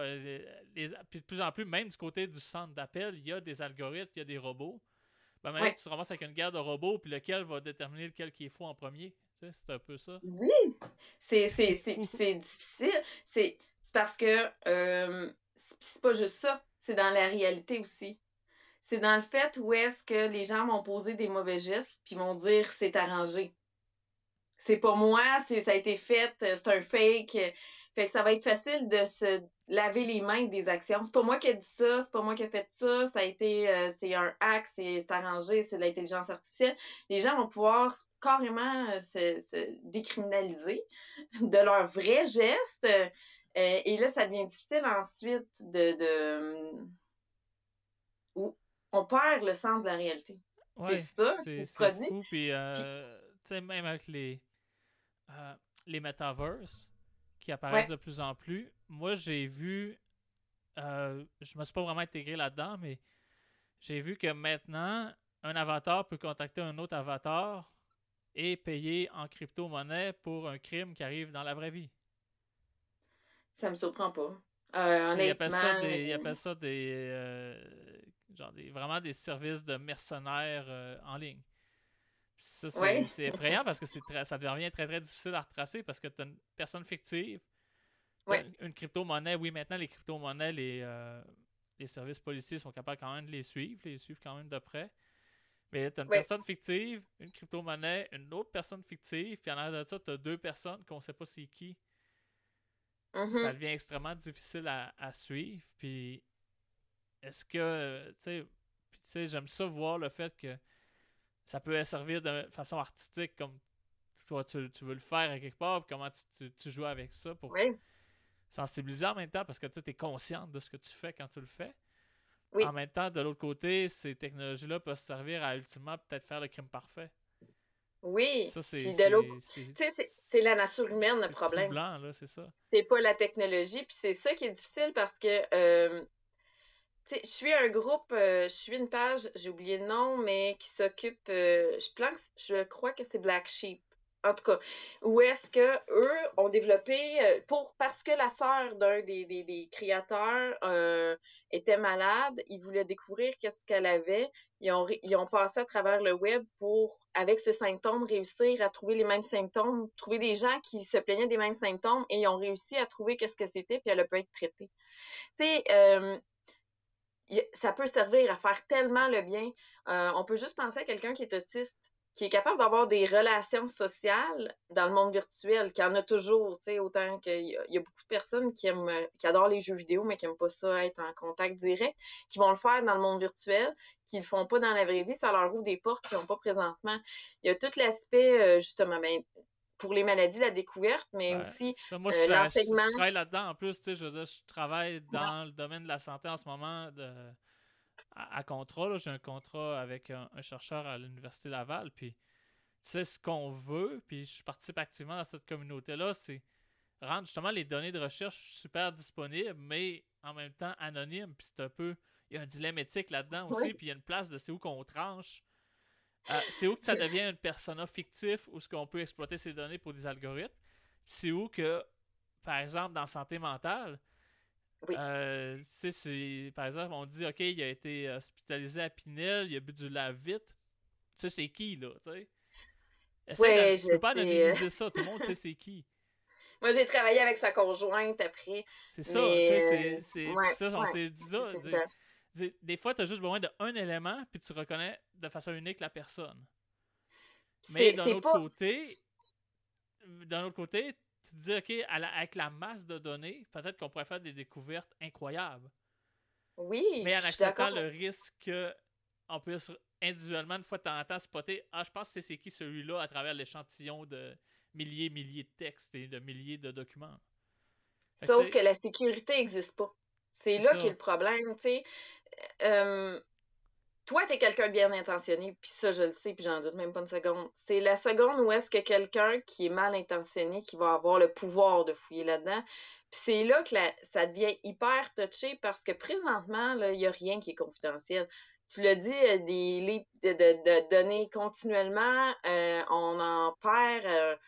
les, puis de plus en plus, même du côté du centre d'appel, il y a des algorithmes, il y a des robots. Ben maintenant, tu te ramasses avec une guerre de robots, puis lequel va déterminer lequel qui est faux en premier? c'est un peu ça. Oui, c'est difficile. C'est parce que euh, c'est pas juste ça, c'est dans la réalité aussi c'est dans le fait où est-ce que les gens vont poser des mauvais gestes puis vont dire c'est arrangé. C'est pas moi, c'est ça a été fait, euh, c'est un fake. Fait que ça va être facile de se laver les mains des actions. C'est pas moi qui ai dit ça, c'est pas moi qui ai fait ça, ça a été euh, c'est un hack, c'est arrangé, c'est de l'intelligence artificielle. Les gens vont pouvoir carrément euh, se, décriminaliser de leurs vrais gestes. et là, ça devient difficile ensuite de, de on perd le sens de la réalité. c'est ça qui se produit. Fou, puis, euh, même avec les, euh, les metaverses qui apparaissent de plus en plus, moi, j'ai vu, euh, je me suis pas vraiment intégré là-dedans, mais j'ai vu que maintenant, un avatar peut contacter un autre avatar et payer en crypto-monnaie pour un crime qui arrive dans la vraie vie. Ça me surprend pas. Euh, appellent ça des, appellent ça des, euh, genre des, vraiment des services de mercenaires euh, en ligne. Ça, c'est effrayant parce que ça devient très très difficile à retracer parce que tu as une personne fictive, une crypto-monnaie. Oui, maintenant les crypto-monnaies, les, les services policiers sont capables quand même de les suivre, les suivre quand même de près. Mais tu as une personne fictive, une crypto-monnaie, une autre personne fictive, puis en arrière de ça, tu as deux personnes qu'on ne sait pas c'est qui. Mm-hmm. Ça devient extrêmement difficile à, suivre. Puis est-ce que, tu sais, j'aime ça voir le fait que ça peut servir de façon artistique comme toi, tu, veux le faire à quelque part, puis comment tu, joues avec ça pour sensibiliser en même temps parce que tu es consciente de ce que tu fais quand tu le fais. En même temps, de l'autre côté, ces technologies-là peuvent servir à ultimement peut-être faire le crime parfait. Oui. Ça, c'est. c'est la nature humaine le problème. blanc, là, c'est ça. C'est pas la technologie. Puis c'est ça qui est difficile parce que. Euh, je suis un groupe, euh, je suis une page, j'ai oublié le nom, mais qui s'occupe. Euh, je, je crois que c'est Black Sheep en tout cas, où est-ce que eux ont développé euh, pour parce que la sœur d'un des, créateurs euh, était malade, ils voulaient découvrir qu'est-ce qu'elle avait. Ils ont, ils ont passé à travers le web pour, avec ces symptômes, réussir à trouver les mêmes symptômes, trouver des gens qui se plaignaient des mêmes symptômes et ils ont réussi à trouver qu'est-ce que c'était, puis elle a pu être traitée. Tu sais, ça peut servir à faire tellement le bien. on peut juste penser à quelqu'un qui est autiste qui est capable d'avoir des relations sociales dans le monde virtuel, qui en a toujours, tu sais, autant qu'il y, a beaucoup de personnes qui aiment, qui adorent les jeux vidéo, mais qui n'aiment pas ça être en contact direct, qui vont le faire dans le monde virtuel, qui ne le font pas dans la vraie vie, ça leur ouvre des portes qu'ils n'ont pas présentement. Il y a tout l'aspect, euh, justement, ben, pour les maladies, la découverte, mais aussi moi, euh, l'enseignement. Je, travaille là-dedans en plus, tu sais, je, je travaille dans le domaine de la santé en ce moment, de à, contrat. J'ai un contrat avec un, chercheur à l'Université Laval. Puis, tu sais, ce qu'on veut, puis je participe activement dans cette communauté-là, c'est rendre justement les données de recherche super disponibles, mais en même temps anonymes. Puis c'est un peu. Il y a un dilemme éthique là-dedans aussi, puis il y a une place de c'est où qu'on tranche. Euh, c'est où que ça devient une persona fictif ou ce qu'on peut exploiter ces données pour des algorithmes? C'est où que, par exemple, dans santé mentale, oui. Euh, par exemple, on dit, OK, il a été hospitalisé à Pinel, il a bu du lave-vite. Tu sais, c'est qui, là, tu sais? Ouais, tu peux pas anonymiser ça, tout le monde sait c'est qui. Moi, j'ai travaillé avec sa conjointe après. C'est ça, tu sais, c'est ça, on s'est dit ça. Des fois, tu as juste besoin d'un élément, puis tu reconnais de façon unique la personne. Mais d'un autre côté, d'un autre côté, tu te dis, OK, avec la masse de données, peut-être qu'on pourrait faire des découvertes incroyables. Oui. Mais en acceptant le risque qu'on puisse individuellement, une fois de temps en temps, spotter, ah, je pense que c'est qui celui-là à travers l'échantillon de milliers, milliers de textes et de milliers de documents. Sauf que la sécurité n'existe pas. C'est là qu'est le problème, tu sais. Euh, toi, tu es quelqu'un bien intentionné, puis ça, je le sais, puis j'en doute même pas une seconde. C'est la seconde où est-ce que quelqu'un qui est mal intentionné qui va avoir le pouvoir de fouiller là-dedans. Puis c'est là que ça devient hyper touché parce que présentement, il n'y a rien qui est confidentiel. Tu l'as dit, euh, des de, données continuellement, euh, on en perd.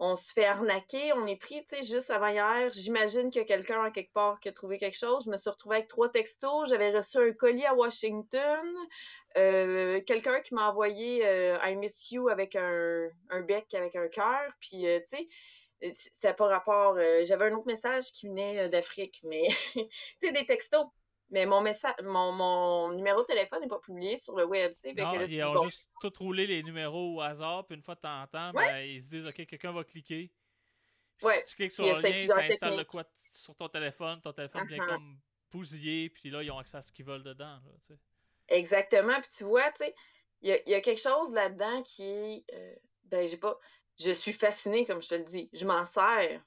On se fait arnaquer, on est pris, tu sais, juste avant hier, j'imagine a quelqu'un à quelque part qui a trouvé quelque chose. Je me suis retrouvée avec trois textos. J'avais reçu un colis à Washington. Euh, quelqu'un qui m'a envoyé euh, un Miss You avec un, bec avec un cœur. Puis, euh, tu sais, c'est pas rapport. J'avais un autre message qui venait d'Afrique, mais, tu sais, des textos. Mais mon message, mon, mon numéro de téléphone n'est pas publié sur le web, ils ont juste tout roulé les numéros au hasard, puis une fois de temps en temps, ben, ils se disent, OK, quelqu'un va cliquer. Ouais. Tu cliques sur le lien, ça installe le quoi sur ton téléphone, ton téléphone vient uh-huh. comme bousiller, puis là, ils ont accès à ce qu'ils veulent dedans, là. Exactement, puis tu vois, tu sais, il y, y a, quelque chose là-dedans qui est, euh, ben, j'ai pas, je suis fascinée, comme je te le dis. Je m'en sers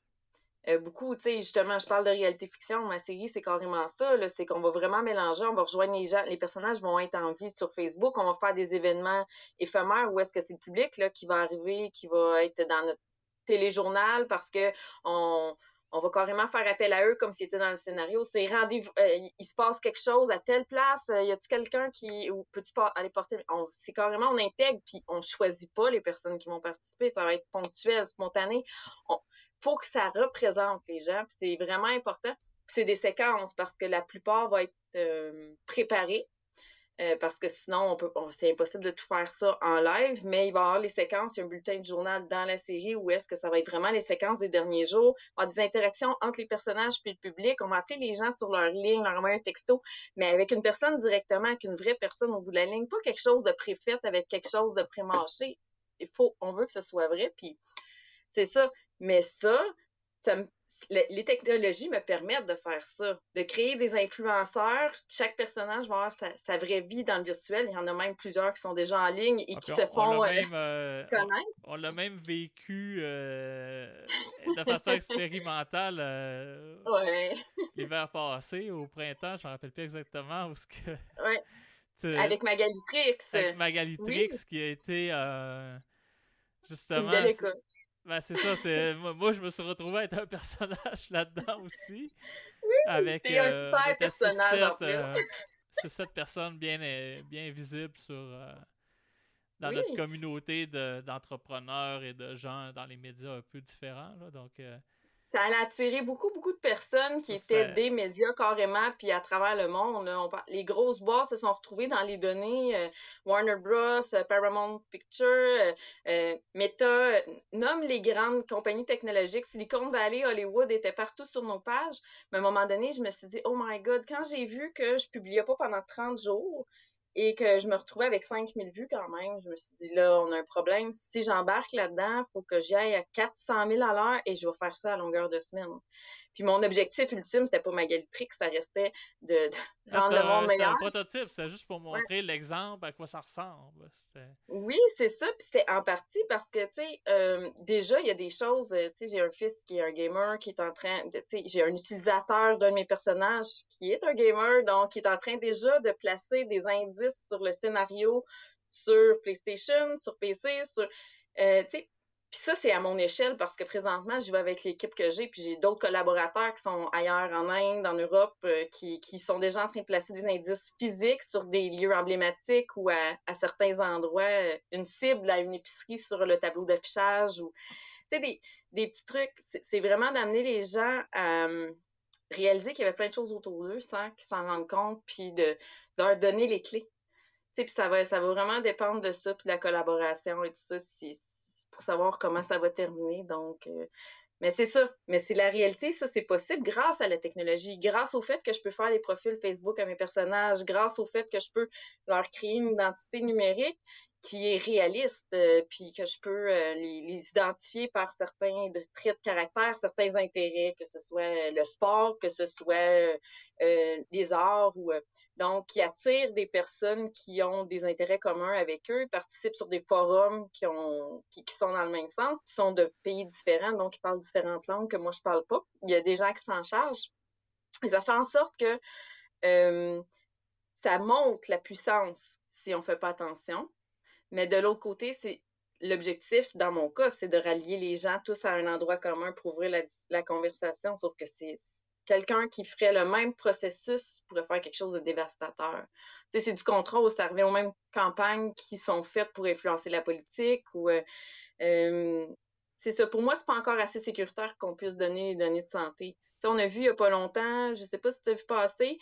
euh, beaucoup, tu sais, justement, je parle de réalité fiction, ma série, c'est carrément ça, c'est qu'on va vraiment mélanger, on va rejoindre les gens, les personnages vont être en vie sur Facebook, on va faire des événements éphémères où est-ce que c'est le public, là, qui va arriver, qui va être dans notre téléjournal parce que on, on va carrément faire appel à eux comme s'ils étaient dans le scénario. C'est rendez-vous, euh, il se passe quelque chose à telle place, euh, y a-tu quelqu'un qui, ou peux-tu aller porter, c'est carrément, on intègre, puis on choisit pas les personnes qui vont participer, ça va être ponctuel, spontané. Il faut que ça représente les gens, puis c'est vraiment important. C'est des séquences parce que la plupart vont être euh, préparées euh, parce que sinon, on c'est impossible de tout faire ça en live, mais il va y avoir les séquences, il y a un bulletin de journal dans la série où est-ce que ça va être vraiment les séquences des derniers jours, il va avoir des interactions entre les personnages puis le public, on va appeler les gens sur leur ligne, leur envoyer un texto, mais avec une personne directement, avec une vraie personne au bout de la ligne, pas quelque chose de préfait avec quelque chose de pré-mâché. Il faut, on veut que ce soit vrai, puis c'est ça. Mais ça, ça me les technologies me permettent de faire ça, de créer des influenceurs. Chaque personnage va avoir sa, vraie vie dans le virtuel. Il y en a même plusieurs qui sont déjà en ligne et qui se font euh, euh, connaître. On, l'a même vécu euh, de façon expérimentale l'hiver passé, au printemps, je ne me rappelle plus exactement où ce que. Avec Magalitrix. Avec Magalitrix qui a été justement. Ben, c'est ça, c'est moi je me suis retrouvé à être un personnage là-dedans aussi. Oui, avec un euh, super personnage en euh, c'est cette personne bien, euh, bien visible sur dans notre communauté d'entrepreneurs et de gens dans les médias un peu différents. Là, donc ça a attiré beaucoup, beaucoup de personnes qui étaient des médias carrément, puis à travers le monde. les grosses boîtes se sont retrouvées dans les données. Euh, Warner Bros., euh, Paramount Pictures, euh, Meta, nomme les grandes compagnies technologiques. Silicon Valley, Hollywood étaient partout sur nos pages. Mais à un moment donné, je me suis dit, oh my God, quand j'ai vu que je publiais pas pendant 30 jours, et que je me retrouvais avec 5000 vues quand même, je me suis dit, là, on a un problème. Si j'embarque là-dedans, faut que j'y aille à 400 000 à l'heure et je vais faire ça à longueur de semaine. Puis mon objectif ultime, c'était pas Magalitrix, ça restait de, de rendre le monde meilleur. C'était un prototype, c'est juste pour montrer l'exemple à quoi ça ressemble. Oui, c'est ça. Puis c'est en partie parce que, tu sais, euh, déjà, il y a des choses, euh, tu sais, j'ai un fils qui est un gamer, qui est en train, tu sais, j'ai un utilisateur d'un de mes personnages qui est un gamer, donc qui est en train déjà de placer des indices sur le scénario sur PlayStation, sur PC, sur... Euh, tu sais, puis ça, c'est à mon échelle parce que présentement, je vais avec l'équipe que j'ai, puis j'ai d'autres collaborateurs qui sont ailleurs en Inde, en Europe, euh, qui, qui, sont déjà en train de placer des indices physiques sur des lieux emblématiques ou à, à certains endroits, euh, une cible à une épicerie sur le tableau d'affichage ou tu sais, des, des petits trucs. C'est vraiment d'amener les gens à euh, réaliser qu'il y avait plein de choses autour d'eux sans qu'ils s'en rendent compte, puis de, de, leur donner les clés. Puis ça va, ça va vraiment dépendre de ça, puis de la collaboration et tout ça. Si, savoir comment ça va terminer. Donc, euh, mais c'est ça. Mais c'est la réalité, ça, c'est possible grâce à la technologie, grâce au fait que je peux faire des profils Facebook à mes personnages, grâce au fait que je peux leur créer une identité numérique qui est réaliste, euh, puis que je peux euh, les, les, identifier par certains traits de caractère, certains intérêts, que ce soit le sport, que ce soit les arts ou donc, qui attirent des personnes qui ont des intérêts communs avec eux, participent sur des forums qui, ont, qui, sont dans le même sens, qui sont de pays différents, donc qui parlent différentes langues que moi je parle pas. Il y a des gens qui s'en chargent. Et ça fait en sorte que euh, ça montre la puissance si on fait pas attention. Mais de l'autre côté, c'est l'objectif, dans mon cas, c'est de rallier les gens tous à un endroit commun pour ouvrir la, la conversation, sauf que c'est quelqu'un qui ferait le même processus pourrait faire quelque chose de dévastateur. c'est du contrôle, ça revient aux mêmes campagnes qui sont faites pour influencer la politique ou euh, euh, c'est. Pour moi, c'est pas encore assez sécuritaire qu'on puisse donner les données de santé. on a vu il y a pas longtemps, je sais pas si tu as vu passer,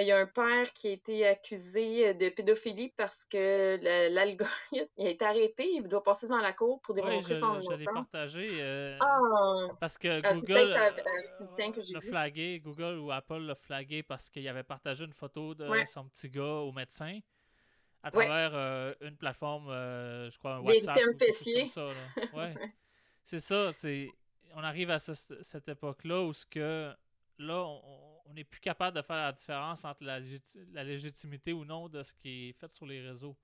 il y a un père qui a été accusé euh, de pédophilie parce que l'algorithme a été arrêté. Il doit passer devant la cour pour démontrer son innocence. Je l'ai partagé euh, ah! parce que ah, Google l'a flagué, Google ou Apple l'a flagué parce qu'il avait partagé une photo de son petit gars au médecin à travers une plateforme, je crois, un WhatsApp. Des ça, ouais. c'est ça, c'est on arrive à cette époque-là où ce que là, on n'est plus capable de faire la différence entre la, légitimité ou non de ce qui est fait sur les réseaux.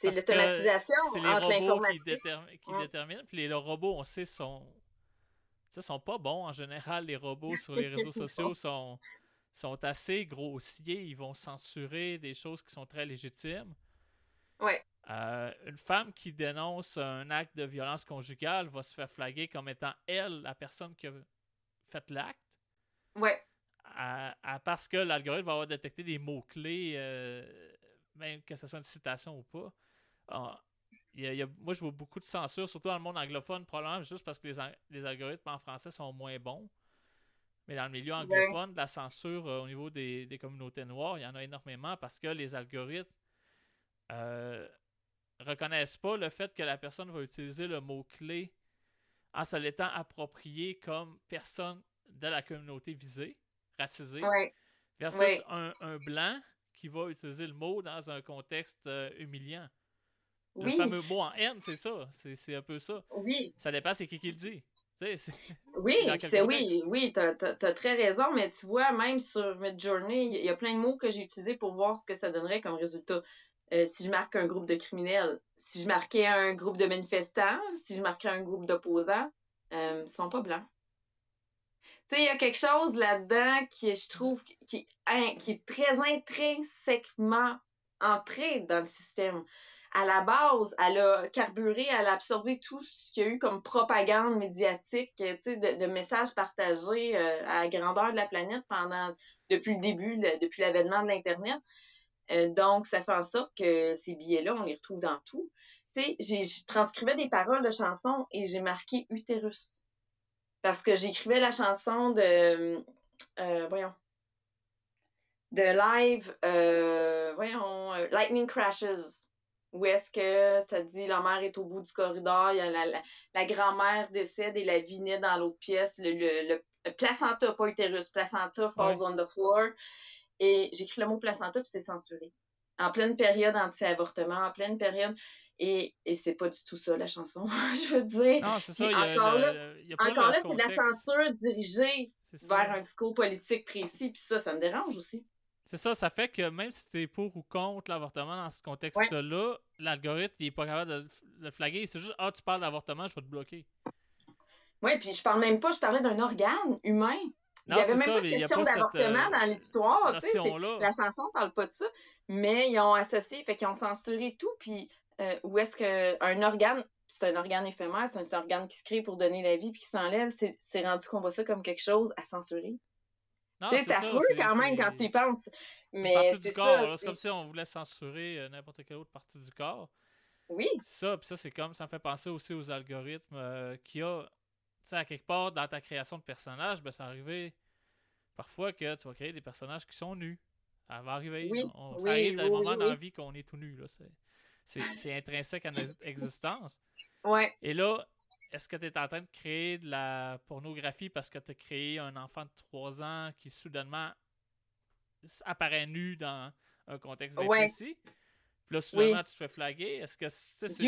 C'est l'automatisation C'est les robots qui, déterminent. Puis les, robots, on sait, sont, sont pas bons en général. Les robots sur les réseaux sociaux sont, sont assez grossiers. Ils vont censurer des choses qui sont très légitimes. Ouais. Euh, une femme qui dénonce un acte de violence conjugale va se faire flaguer comme étant elle, la personne qui a fait l'acte. Ouais. Parce que l'algorithme va avoir détecté des mots-clés, euh, même que ce soit une citation ou pas. Ah, moi, je vois beaucoup de censure, surtout dans le monde anglophone, probablement juste parce que les, les algorithmes en français sont moins bons. Mais dans le milieu anglophone, la censure euh, au niveau des, communautés noires, il y en a énormément parce que les algorithmes euh, reconnaissent pas le fait que la personne va utiliser le mot-clé en se l'étant approprié comme personne de la communauté visée, racisée, versus Un, blanc qui va utiliser le mot dans un contexte euh, humiliant. Le fameux mot en haine, c'est ça. C'est un peu ça. Oui. Ça dépend c'est qui qui le dit. Oui, c'est oui, oui, t'as as, très raison, mais tu vois, même sur Midjourney, il y a plein de mots que j'ai utilisés pour voir ce que ça donnerait comme résultat. Euh, si je marque un groupe de criminels, si je marquais un groupe de manifestants, si je marquais un groupe d'opposants, euh, ils sont pas blancs. Tu sais, il y a quelque chose là-dedans qui, je trouve, qui, est très intrinsèquement entré dans le système à la base, elle a carburé, elle a absorbé tout ce qu'il y a eu comme propagande médiatique, de, de messages partagés euh, à la grandeur de la planète pendant depuis le début, depuis l'avènement de l'Internet. Euh, donc, ça fait en sorte que ces billets-là, on les retrouve dans tout. Tu sais, je transcrivais des paroles de chansons et j'ai marqué utérus. Parce que j'écrivais la chanson de, euh, voyons, de live, voyons, Lightning Crashes où est-ce que ça dit la mère est au bout du corridor, y a la, la, grand-mère décède et la vie naît dans l'autre pièce, le, le, placenta, pas utérus, placenta falls on the floor. Et j'écris le mot placenta puis c'est censuré. En pleine période anti-avortement, en pleine période. Et, et c'est pas du tout ça, la chanson, je veux dire. Non, c'est ça. encore là, encore là c'est de la censure dirigée vers un discours politique précis, puis ça, ça me dérange aussi. C'est ça, ça fait que même si tu es pour ou contre l'avortement dans ce contexte-là, l'algorithme, il est pas capable de le flaguer. C'est juste, ah, tu parles d'avortement, je vais te bloquer. Oui, puis je parle même pas, je parlais d'un organe humain. il y avait même pas de question d'avortement euh, dans l'histoire. La chanson ne parle pas de ça, mais ils ont associé, fait qu'ils ont censuré tout, puis euh, où est-ce qu'un organe, c'est un organe éphémère, c'est un organe qui se crée pour donner la vie, puis qui s'enlève, c'est rendu qu'on voit ça comme quelque chose à censurer. C'est affreux quand même quand tu y penses. Mais partie du corps. C'est comme si on voulait censurer euh, n'importe quelle autre partie du corps. Oui. ça, ça c'est comme ça me fait penser aussi aux algorithmes euh, qui a, tu sais, à quelque part dans ta création de personnages, ben ça arrivé parfois que tu vas créer des personnages qui sont nus. Ça va arriver. Oui. ça arrive dans des moments dans la vie qu'on est tout nu. C'est intrinsèque à notre existence. Ouais. Et là, est-ce que tu es en train de créer de la pornographie parce que tu as créé un enfant de 3 ans qui soudainement apparaît nu dans un contexte bien précis? Puis là, soudainement, tu te fais flaguer. Est-ce que c'est. C'est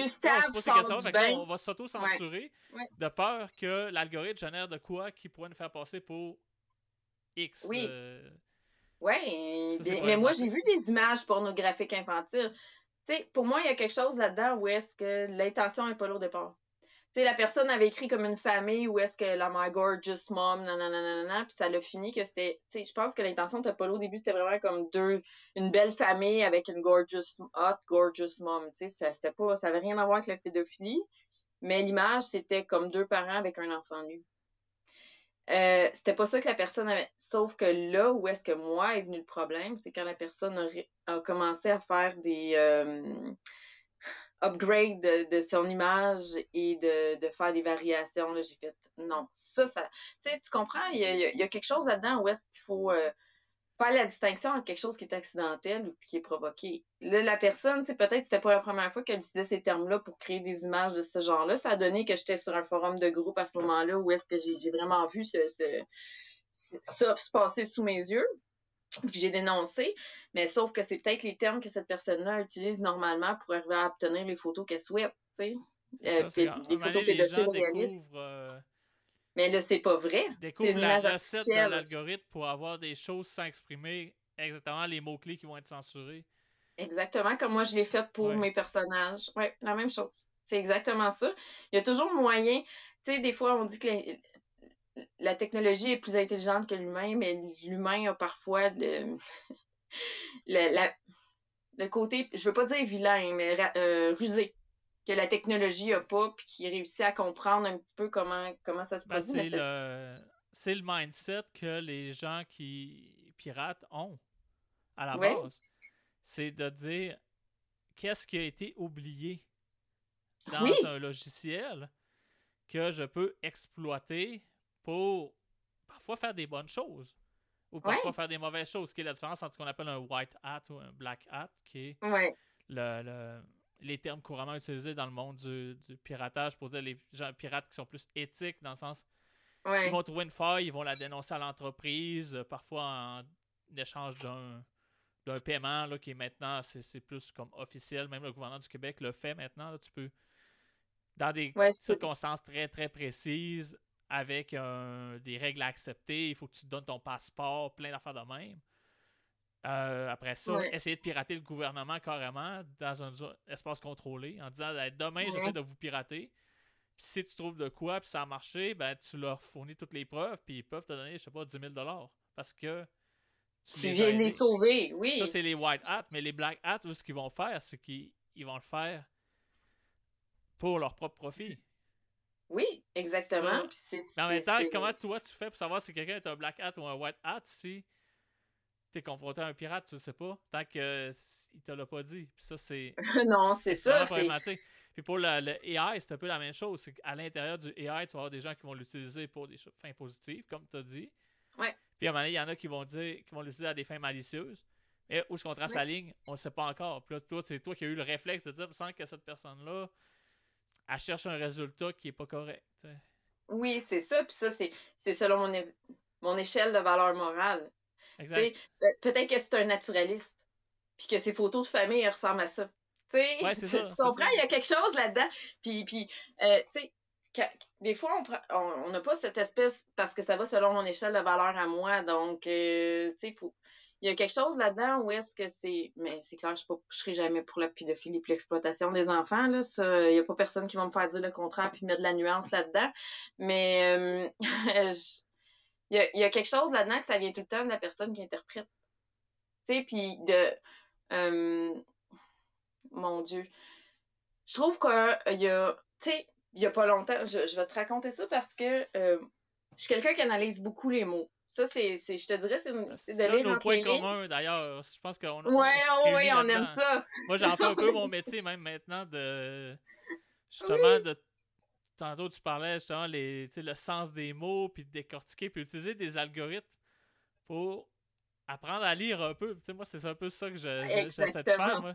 on va s'auto-censurer de peur que l'algorithme génère de quoi qui pourrait nous faire passer pour X. Oui. Euh, Oui, mais moi, j'ai vu des images pornographiques infantiles. Tu sais, pour moi, il y a quelque chose là-dedans où est-ce que l'intention n'est pas là au départ sais, la personne avait écrit comme une famille où est-ce que la my gorgeous mom, nanana, puis ça l'a fini que c'était, tu sais, je pense que l'intention de Polo au début, c'était vraiment comme deux, une belle famille avec une gorgeous, hot, gorgeous mom, tu sais, c'était pas, ça avait rien à voir avec la pédophilie, mais l'image, c'était comme deux parents avec un enfant nu. Euh, c'était pas ça que la personne avait. Sauf que là où est-ce que moi est venu le problème, c'est quand la personne a, a commencé à faire des, euh, upgrade de, son image et de, faire des variations. J'ai fait non, ça, ça. Tu sais, tu comprends, il y a, quelque chose là-dedans où est-ce qu'il faut euh, faire la distinction entre quelque chose qui est accidentel ou qui est provoqué. Là, la personne, tu sais, peut-être c'était pas la première fois qu'elle utilisait ces termes-là pour créer des images de ce genre-là. Ça a donné que j'étais sur un forum de groupe à ce moment-là où est-ce que j'ai vraiment vu ce, ce, ça se passer sous mes yeux que j'ai dénoncé, mais sauf que c'est peut-être les termes que cette personne-là utilise normalement pour arriver à obtenir les photos qu'elle souhaite, tu sais. Euh, les photos les gens découvrent, euh, Mais là, c'est pas vrai. Découvrent la recette de l'algorithme pour avoir des choses sans exprimer exactement les mots-clés qui vont être censurés. Exactement, comme moi je l'ai fait pour mes personnages. Oui, la même chose. C'est exactement ça. Il y a toujours moyen. Tu sais, des fois, on dit que la technologie est plus intelligente que l'humain, mais l'humain a parfois le, le, côté, je veux pas dire vilain, mais euh, rusé, que la technologie a pas, puis qui réussit à comprendre un petit peu comment, comment ça se ben, produit. c'est le mindset que les gens qui piratent ont à la base. C'est de dire qu'est-ce qui a été oublié dans un logiciel que je peux exploiter pour parfois faire des bonnes choses ou parfois faire des mauvaises choses, qui est la différence entre ce qu'on appelle un white hat ou un black hat, qui est le, les termes couramment utilisés dans le monde du, piratage pour dire les gens pirates qui sont plus éthiques, dans le sens ils vont trouver une faille, ils vont la dénoncer à l'entreprise, euh, parfois en échange d'un d'un paiement là, qui est maintenant, c'est plus comme officiel, même le gouvernement du Québec le fait maintenant. tu peux, dans des circonstances très très précises, avec des règles à accepter, il faut que tu donnes ton passeport, plein d'affaires de même. Euh, après ça, essayer de pirater le gouvernement carrément dans un espace contrôlé en disant demain j'essaie de vous pirater. Puis si tu trouves de quoi puis ça a marché, ben tu leur fournis toutes les preuves puis ils peuvent te donner, je sais pas, 10 000 parce que tu, viens de les sauver, oui. Ça c'est les white hats, mais les black hats, ce qu'ils vont faire, c'est qu'ils vont le faire pour leur propre profit. Oui, exactement. mais en même temps, comment toi tu fais pour savoir si quelqu'un est un black hat ou un white hat si t'es confronté à un pirate, tu le sais pas, tant qu'il il te l'a pas dit. Puis ça, c'est. non, c'est ça. problématique. Puis pour le, AI, c'est un peu la même chose. C'est qu'à l'intérieur du AI, tu vas avoir des gens qui vont l'utiliser pour des fins positives, comme tu as dit. Ouais. Puis à un moment donné, il y en a qui vont dire qui vont l'utiliser à des fins malicieuses. Et où est-ce qu'on trace la ligne, on ne sait pas encore. Puis là, toi, c'est toi qui as eu le réflexe de dire sans que cette personne-là, elle cherche un résultat qui n'est pas correct. Oui, c'est ça. Puis ça, c'est selon mon, mon échelle de valeur morale. Peut-être que c'est un naturaliste, puis que ses photos de famille ressemblent à ça. Ouais, tu, ça, comprends, il y a quelque chose là-dedans. Puis, puis euh, tu sais, des fois, on n'a pas cette espèce, parce que ça va selon mon échelle de valeur à moi. Donc, euh, tu sais, il y a quelque chose là-dedans où est-ce que c'est. Mais c'est clair, je ne serai jamais pour la pédophilie et l'exploitation des enfants. Là. Il n'y a pas personne qui va me faire dire le contraire puis mettre de la nuance là-dedans. Mais euh, il y a, quelque chose là-dedans que ça vient tout le temps de la personne qui interprète. Tu sais, puis de. Euh, mon Dieu. Je trouve qu'il y a. Tu sais, il y a pas longtemps, je, vais te raconter ça parce que euh, je suis quelqu'un qui analyse beaucoup les mots. Ça, c'est, je te dirais, c'est, c'est de lire entre point commun, d'ailleurs. Je pense qu'on Ouais, on, ouais, on aime ça. Moi, j'en fais un peu mon métier, même maintenant, de. Justement, de tantôt tu parlais justement les, le sens des mots, puis de décortiquer, puis utiliser des algorithmes pour apprendre à lire un peu. moi, c'est un peu ça que j'essaie de faire. Moi,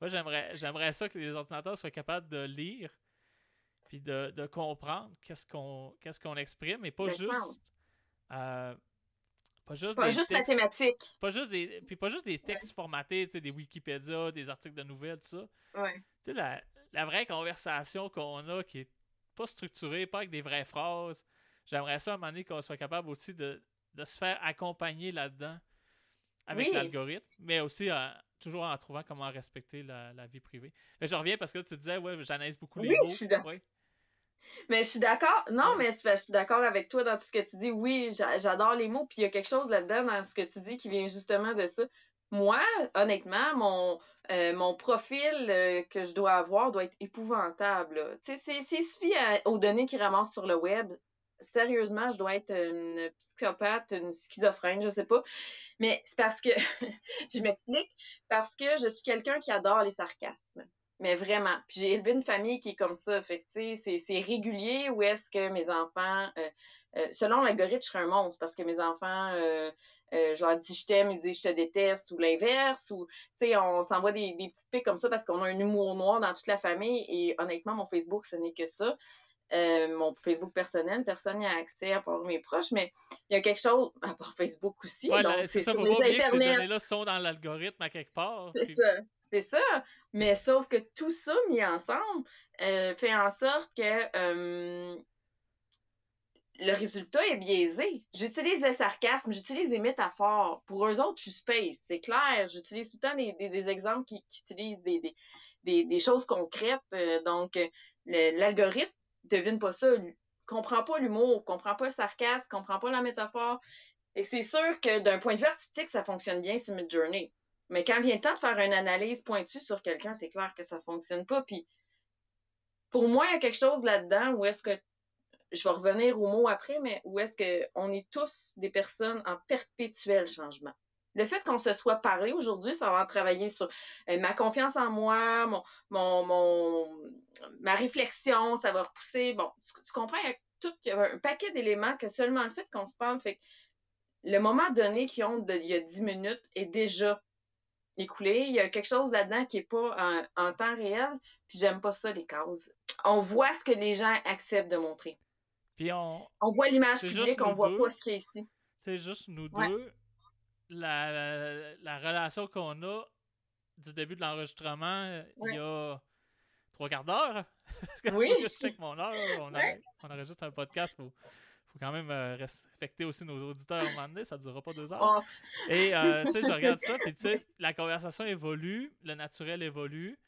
moi j'aimerais, j'aimerais ça que les ordinateurs soient capables de lire, puis de, comprendre qu'est-ce qu'on, qu'est-ce qu'on exprime, mais pas juste. Euh, pas juste, pas juste mathématiques. Pas juste des, puis pas juste des textes formatés, des Wikipédia, des articles de nouvelles, tout ça. Ouais. La, la vraie conversation qu'on a qui est pas structuré, pas avec des vraies phrases. J'aimerais ça à un moment donné qu'on soit capable aussi de, se faire accompagner là-dedans avec l'algorithme, mais aussi toujours en trouvant comment respecter la, vie privée. Mais je reviens parce que tu disais, ouais, j'analyse beaucoup les mots. Je Mais je suis d'accord. Non, mais je suis d'accord avec toi dans tout ce que tu dis. Oui, j'adore les mots. Puis il y a quelque chose là-dedans dans ce que tu dis qui vient justement de ça. Moi, honnêtement, mon, euh, mon profil euh, que je dois avoir doit être épouvantable. Tu sais, s'il suffit aux données qu'ils ramassent sur le web, sérieusement, je dois être une psychopathe, une schizophrène, je sais pas. Mais c'est parce que, je m'explique, parce que je suis quelqu'un qui adore les sarcasmes. Mais vraiment. Puis j'ai élevé une famille qui est comme ça. Fait c'est régulier où est-ce que mes enfants, euh, selon l'algorithme, je serais un monstre parce que mes enfants, euh, je leur dis je t'aime, ils disent je te déteste ou l'inverse ou tu sais on s'envoie des, des petites pics comme ça parce qu'on a un humour noir dans toute la famille et honnêtement mon Facebook ce n'est que ça. Euh, mon Facebook personnel, personne n'y a accès à part mes proches, mais il y a quelque chose à part Facebook aussi. Ouais, c'est ça, faut pas oublier que ces données-là sont dans l'algorithme à quelque part. C'est ça, c'est ça. Mais sauf que tout ça mis ensemble euh, fait en sorte que le résultat est biaisé. J'utilise le sarcasme, j'utilise des métaphores. Pour eux autres, je suis space, c'est clair. J'utilise tout le temps des, exemples qui, utilisent des, choses concrètes. Euh, donc, l'algorithme devine pas ça, comprend pas l'humour, comprend pas le sarcasme, comprend pas la métaphore. Et c'est sûr que d'un point de vue artistique, ça fonctionne bien sur Midjourney. Mais quand vient le temps de faire une analyse pointue sur quelqu'un, c'est clair que ça fonctionne pas. Puis, pour moi, il y a quelque chose là-dedans où est-ce que je vais revenir au mot après, mais où est-ce qu'on est tous des personnes en perpétuel changement? Le fait qu'on se soit parlé aujourd'hui, ça va travailler sur euh, ma confiance en moi, mon, mon, mon, ma réflexion, ça va repousser. Bon, tu, comprends, il y a tout, il y a un paquet d'éléments que seulement le fait qu'on se parle fait que le moment donné qui ont il y a 10 minutes est déjà écoulé. Il y a quelque chose là-dedans qui est pas en, temps réel. Puis j'aime pas ça, les causes. On voit ce que les gens acceptent de montrer. Puis on. On voit l'image publique, on voit pas ce qui est ici. C'est juste nous deux. La, la, relation qu'on a du début de l'enregistrement, il y a trois quarts d'heure. Parce que oui. je check mon heure. On, on enregistre un podcast pour faut quand même euh, respecter aussi nos auditeurs à un moment donné, ça ne durera pas deux heures. Oh. Et euh, tu sais, je regarde ça, puis tu sais, la conversation évolue, le naturel évolue.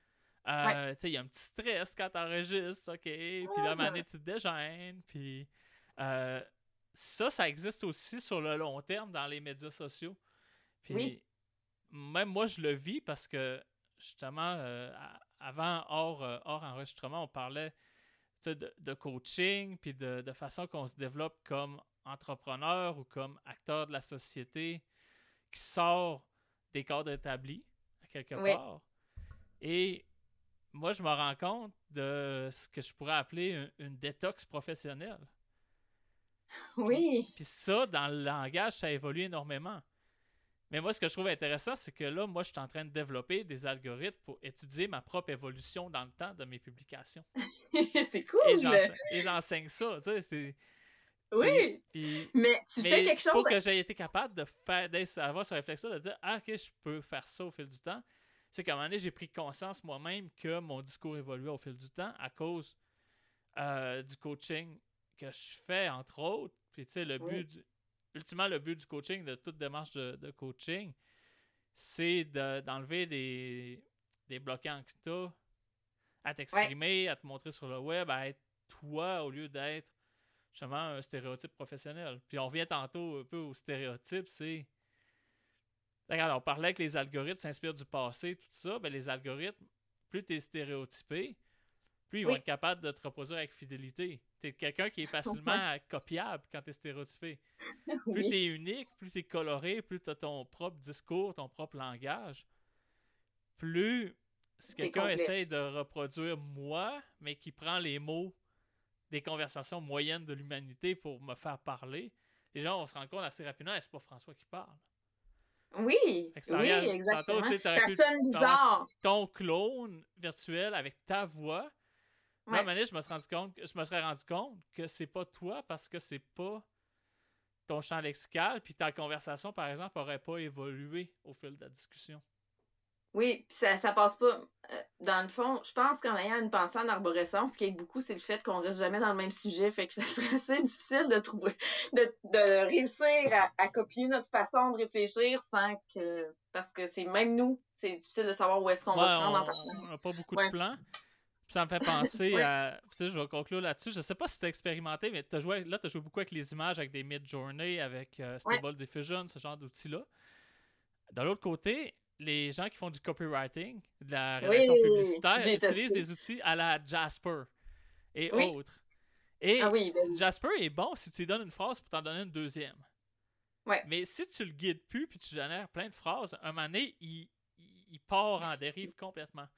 Euh, tu sais, il y a un petit stress quand tu enregistres, OK, puis là, à un moment donné, tu te dégênes, puis ça, ça existe aussi sur le long terme dans les médias sociaux. Puis même moi, je le vis parce que justement, avant, hors, hors enregistrement, on parlait de, coaching, puis de, façon qu'on se développe comme entrepreneur ou comme acteur de la société qui sort des cadres établis, à quelque part. Et moi, je me rends compte de ce que je pourrais appeler une, détox professionnelle. Oui. puis ça, dans le langage, ça évolue énormément. Mais moi, ce que je trouve intéressant, c'est que là, moi, je suis en train de développer des algorithmes pour étudier ma propre évolution dans le temps de mes publications. c'est cool! Et j'enseigne ça, tu sais, Oui! mais tu fais quelque chose... Pour que j'ai été capable de faire, d'avoir ce réflexe de dire « Ah, ok, je peux faire ça au fil du temps », c'est qu'à un moment donné, j'ai pris conscience moi-même que mon discours évoluait au fil du temps à cause euh, du coaching que je fais, entre autres. Puis, tu sais, le but du ultimement, le but du coaching, de toute démarche de, coaching, c'est d'enlever des, des bloquants que tu as à t'exprimer, à te montrer sur le web, à être toi au lieu d'être justement un stéréotype professionnel. Puis on revient tantôt un peu au stéréotype, c'est. Regarde, on parlait que les algorithmes s'inspirent du passé, tout ça. Ben, les algorithmes, plus tu es stéréotypé, plus ils vont être capables de te reproduire avec fidélité. Tu es quelqu'un qui est facilement copiable quand tu es stéréotypé. Plus tu es unique, plus tu es coloré, plus tu as ton propre discours, ton propre langage, plus si quelqu'un essaye de reproduire moi, mais qui prend les mots des conversations moyennes de l'humanité pour me faire parler, les gens vont se rendre compte assez rapidement, c'est pas François qui parle. Oui, oui, exactement. Tantôt, ton clone virtuel avec ta voix. Là, donné, je me, suis rendu compte, je me serais rendu compte que c'est pas toi parce que c'est pas ton champ lexical, puis ta conversation, par exemple, n'aurait pas évolué au fil de la discussion. Oui, puis ça, ça passe pas. Euh, dans le fond, je pense qu'en ayant une pensée en arborescence, ce qui aide beaucoup, c'est le fait qu'on reste jamais dans le même sujet. Fait que ça serait assez difficile de trouver, de, de réussir à, copier notre façon de réfléchir sans que. Parce que c'est même nous, c'est difficile de savoir où est-ce qu'on va se rendre en On n'a pas beaucoup de plans ça me fait penser à. Tu sais, je vais conclure là-dessus. Je sais pas si tu as expérimenté, mais as joué, là, tu as joué beaucoup avec les images, avec des mid-journey, avec euh, Stable Diffusion, ce genre d'outils-là. De l'autre côté, les gens qui font du copywriting, de la rédaction publicitaire, utilisent des outils à la Jasper et autres. Et ah ben Jasper est bon si tu lui donnes une phrase pour t'en donner une deuxième. Mais si tu le guides plus puis tu génères plein de phrases, un moment donné, il, il part en dérive complètement.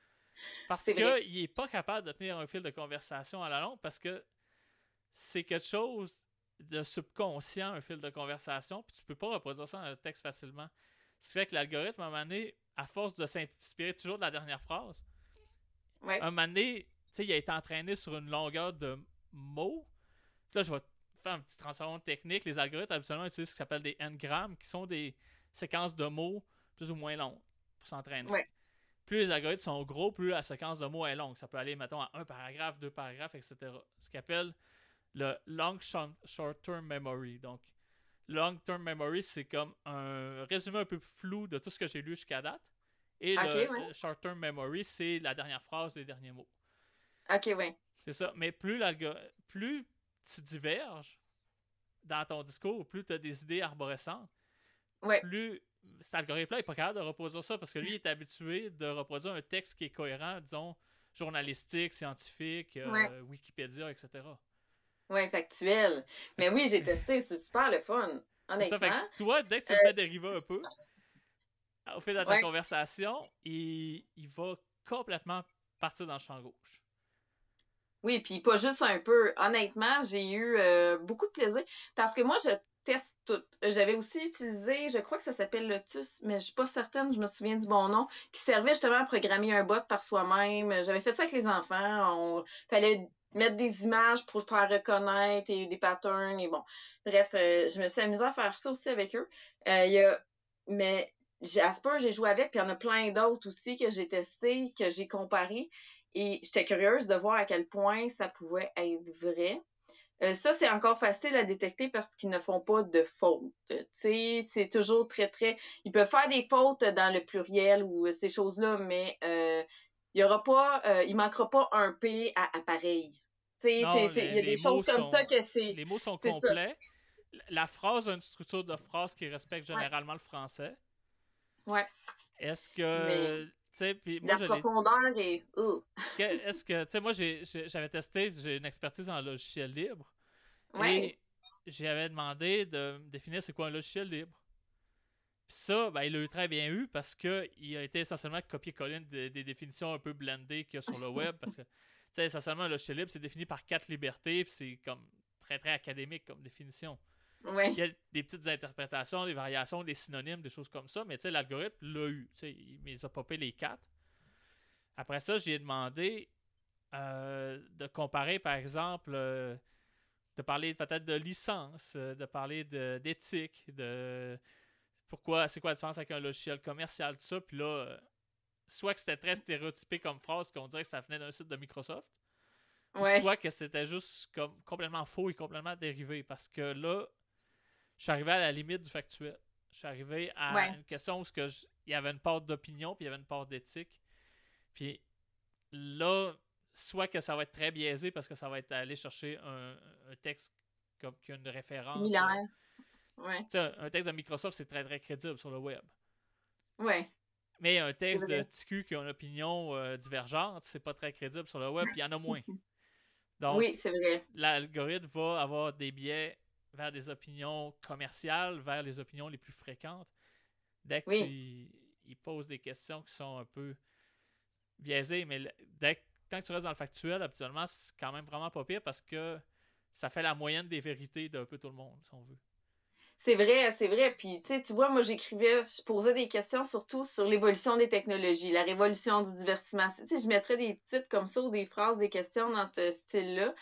Parce qu'il n'est pas capable de tenir un fil de conversation à la longue parce que c'est quelque chose de subconscient, un fil de conversation, puis tu peux pas reproduire ça dans le texte facilement. Ce qui fait que l'algorithme, à un moment donné, à force de s'inspirer toujours de la dernière phrase, à un moment donné, il a été entraîné sur une longueur de mots. là, je vais faire un petit transformation technique. Les algorithmes, habituellement, utilisent ce qui s'appelle des n-grammes, qui sont des séquences de mots plus ou moins longues pour s'entraîner plus les algorithmes sont gros, plus la séquence de mots est longue. Ça peut aller, mettons, à un paragraphe, deux paragraphes, etc. Ce qu'on appelle le long short-term memory. Donc, long-term memory, c'est comme un résumé un peu flou de tout ce que j'ai lu jusqu'à date. Et le short-term memory, c'est la dernière phrase, les derniers mots. Ok, oui. C'est ça. Mais plus, plus tu diverges dans ton discours, plus tu as des idées arborescentes, plus cet algorithme-là n'est pas capable de reproduire ça parce que lui, il est habitué de reproduire un texte qui est cohérent, disons, journalistique, scientifique, euh, Wikipédia, etc. Oui, factuel. Mais oui, j'ai testé, c'est super le fun. Honnêtement. Ça fait que toi, dès que tu le fais dériver un peu, au fait de ta conversation, il, il va complètement partir dans le champ gauche. Oui, puis pas juste un peu. Honnêtement, j'ai eu euh, beaucoup de plaisir parce que moi, je teste tout. J'avais aussi utilisé, je crois que ça s'appelle Lotus, mais je suis pas certaine, je me souviens du bon nom, qui servait justement à programmer un bot par soi-même. J'avais fait ça avec les enfants. On fallait mettre des images pour faire reconnaître et des patterns et bon. Bref, euh, je me suis amusée à faire ça aussi avec eux. Euh, y a, mais Jasper, j'ai joué avec, puis il y en a plein d'autres aussi que j'ai testé, que j'ai comparé. Et j'étais curieuse de voir à quel point ça pouvait être vrai. Euh, ça, c'est encore facile à détecter parce qu'ils ne font pas de fautes. c'est toujours très, très. Ils peuvent faire des fautes dans le pluriel ou ces choses-là, mais euh, il y aura pas. Euh, il manquera pas un P à appareil. Il y a des choses comme ça que c'est. Les mots sont complets. La phrase a une structure de phrase qui respecte généralement le français. Ouais. Est-ce que. Puis moi, la profondeur est. Est-ce que. Tu sais, moi, j'avais testé, j'ai une expertise en logiciel libre. Ouais. Et j'avais demandé de définir c'est quoi un logiciel libre. Puis ça, ben, il l'a eu très bien eu parce qu'il a été essentiellement copié-collé des, définitions un peu blendées qu'il y a sur le web. Parce que, sais, essentiellement, un logiciel libre, c'est défini par quatre libertés, puis c'est comme très, très académique comme définition. Il y a des petites interprétations, des variations, des synonymes, des choses comme ça, mais l'algorithme l'a eu. Il les a popé les quatre. Après ça, j'ai demandé euh, de comparer, par exemple, euh, de parler peut-être de licence, euh, de parler d'éthique, de, pourquoi, c'est quoi la différence avec un logiciel commercial, tout ça. Puis là, soit que c'était très stéréotypé comme phrase, qu'on dirait que ça venait d'un site de Microsoft, soit que c'était juste comme complètement faux et complètement dérivé. Parce que là, je suis arrivé à la limite du factuel. Je suis arrivé à une question où il y avait une part d'opinion, puis il y avait une part d'éthique. Puis là, soit que ça va être très biaisé parce que ça va être aller chercher un, texte comme qui a une référence. Ouais. Un texte de Microsoft, c'est très très crédible sur le web. Ouais. Mais un texte de TQ qui a une opinion euh, divergente, c'est pas très crédible sur le web, puis il y en a moins. Donc, oui, c'est vrai. L'algorithme va avoir des biais vers des opinions commerciales, vers les opinions les plus fréquentes. Dès que tu il pose des questions qui sont un peu biaisées, mais dès tant que tu restes dans le factuel, habituellement, c'est quand même vraiment pas pire parce que ça fait la moyenne des vérités d'un peu tout le monde, si on veut. C'est vrai, c'est vrai. Puis, tu sais, tu vois, moi, j'écrivais, je posais des questions surtout sur l'évolution des technologies, la révolution du divertissement. Tu sais, je mettrais des titres comme ça ou des phrases, des questions dans ce style-là.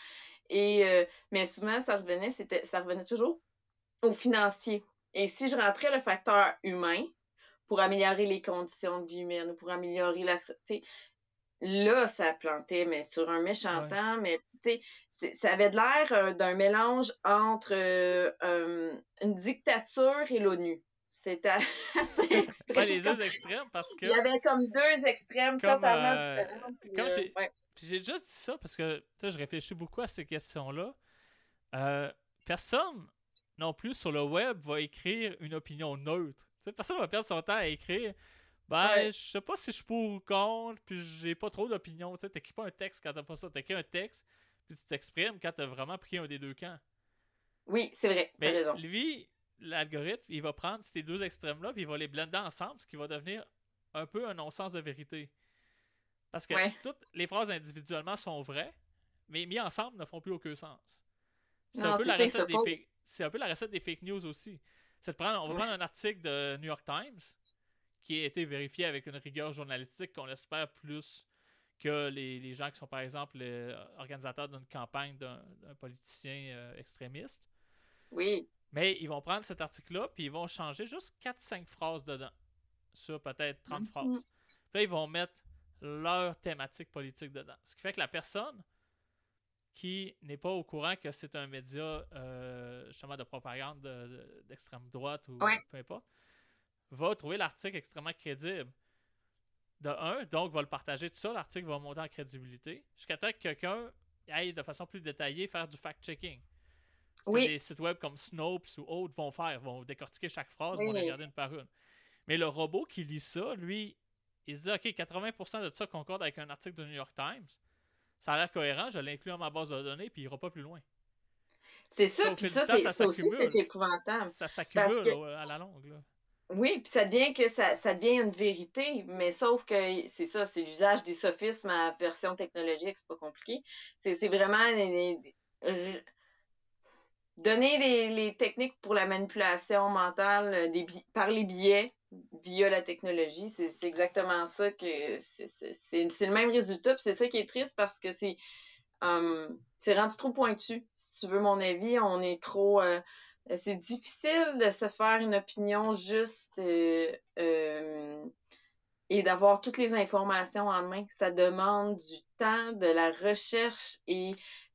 Et, euh, mais souvent, ça revenait, c'était, ça revenait toujours au financier. Et si je rentrais le facteur humain pour améliorer les conditions de vie humaine ou pour améliorer la, là, ça plantait, mais sur un méchant temps, mais ça avait de l'air euh, d'un mélange entre euh, une dictature et l'ONU. C'était assez extrême. les deux extrêmes, parce que. Il y avait comme deux extrêmes totalement différents. J'ai déjà dit ça parce que je réfléchis beaucoup à ces questions-là. Euh, personne non plus sur le web va écrire une opinion neutre. personne va perdre son temps à écrire. Ben, je sais pas si je suis pour ou contre, puis j'ai pas trop d'opinion. Tu n'écris pas un texte quand t'as pas ça. T'écris un texte, puis tu t'exprimes quand t'as vraiment pris un des deux camps. Oui, c'est vrai. T'as raison. Lui, l'algorithme, il va prendre ces deux extrêmes-là, puis il va les blender ensemble, ce qui va devenir un peu un non-sens de vérité. Parce que toutes les phrases individuellement sont vraies, mais mis ensemble ne font plus aucun sens. C'est un, peu la recette des fake... un peu la recette des fake news aussi. C'est de prendre, on va prendre un article de New York Times qui a été vérifié avec une rigueur journalistique qu'on espère plus que les, gens qui sont par exemple les organisateurs d'une campagne d'un politicien euh, extrémiste. Oui. Mais ils vont prendre cet article-là, puis ils vont changer juste 4-5 phrases dedans, sur peut-être 30 mm-hmm. phrases. Puis là, ils vont mettre leur thématique politique dedans. Ce qui fait que la personne qui n'est pas au courant que c'est un média euh, justement de propagande d'extrême droite ou peu importe, va trouver l'article extrêmement crédible. De un, donc va le partager tout ça, l'article va monter en crédibilité, jusqu'à temps que quelqu'un aille de façon plus détaillée faire du fact-checking. Oui. Des sites web comme Snopes ou autres vont faire, vont décortiquer chaque phrase, vont regarder une par une. Mais le robot qui lit ça, lui, il se dit, OK, 80% de ça concorde avec un article de New York Times. Ça a l'air cohérent, je l'inclus dans ma base de données, puis il ira pas plus loin. C'est ça, puis ça, c'est aussi c'est épouvantable. Ça s'accumule à la longue. Là. Oui, puis ça devient que ça, ça, devient une vérité, mais sauf que c'est ça, c'est l'usage des sophismes à version technologique, c'est pas compliqué. C'est vraiment donner les, les, techniques pour la manipulation mentale euh, des, par les biais via la technologie, c'est exactement ça que c'est le même résultat, c'est ça qui est triste parce que c'est c'est rendu trop pointu. Si tu veux mon avis, on est trop euh, c'est difficile de se faire une opinion juste euh, euh, et d'avoir toutes les informations en main. Ça demande du temps, de la recherche et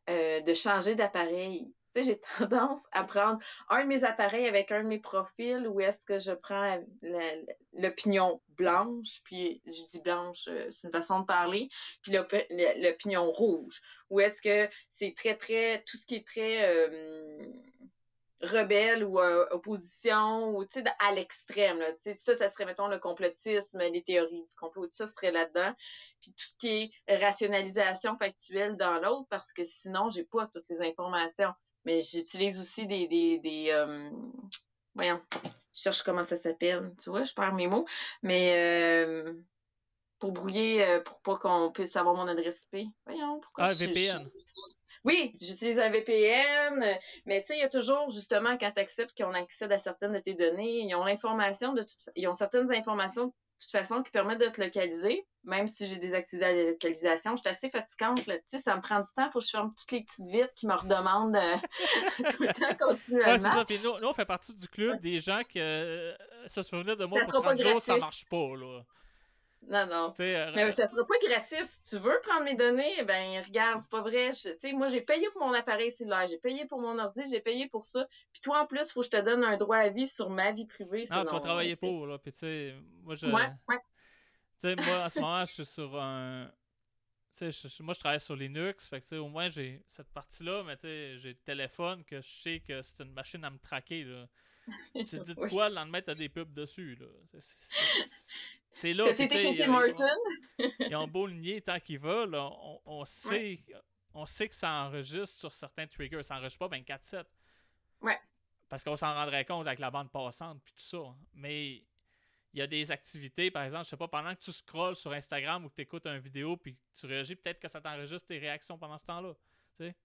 euh, de changer d'appareil. Tu sais, j'ai tendance à prendre un de mes appareils avec un de mes profils où est-ce que je prends l'opinion blanche, puis je dis blanche, c'est une façon de parler, puis l'opinion rouge, où est-ce que c'est très, très, tout ce qui est très rebelle ou euh, opposition ou tu sais à l'extrême là. Ça ça serait mettons le complotisme les théories du complot tout ça serait là-dedans. Puis tout ce qui est rationalisation factuelle dans l'autre parce que sinon j'ai pas toutes les informations. Mais j'utilise aussi des des, des euh, voyons je cherche comment ça s'appelle. Tu vois je perds mes mots. Mais euh, pour brouiller pour pas qu'on puisse savoir mon adresse IP voyons pourquoi ah VPN oui, j'utilise un VPN, mais tu sais, il y a toujours, justement, quand tu acceptes qu'on accède à certaines de tes données, ils ont l'information de toute ils ont certaines informations de toute façon qui permettent de te localiser, même si j'ai désactivé la localisation. Je suis assez fatigante là-dessus, ça me prend du temps, il faut que je ferme toutes les petites vitres qui me redemandent euh, tout le temps continuellement. Ouais, c'est ça. Puis nous, nous, on fait partie du club des gens qui euh, se souvenaient de moi pour 30 jours, ça marche pas, là. Non, non. Euh, mais ça sera pas gratis. Si tu veux prendre mes données, ben regarde, c'est pas vrai. sais, moi, j'ai payé pour mon appareil cellulaire, j'ai payé pour mon ordi, j'ai payé pour ça. Puis toi, en plus, il faut que je te donne un droit à vie sur ma vie privée. Ah, tu vas travailler pour, là. Puis tu sais, moi, je... Ouais, ouais. Tu sais, moi, en ce moment, je suis sur un... Tu sais, moi, je travaille sur Linux, fait que, tu sais, au moins, j'ai cette partie-là, mais tu sais, j'ai le téléphone que je sais que c'est une machine à me traquer, là. tu te dis de quoi, le lendemain, t'as des pubs dessus, là. c'est là. C'était chez Tim Horton. Ils ont beau le nier tant qu'ils veulent. On, on, sait, on sait que ça enregistre sur certains triggers. Ça enregistre pas 24-7. Ouais. Parce qu'on s'en rendrait compte avec la bande passante puis tout ça. Mais il y a des activités, par exemple, je sais pas, pendant que tu scrolls sur Instagram ou que tu écoutes une vidéo puis tu réagis, peut-être que ça t'enregistre tes réactions pendant ce temps-là. Tu sais?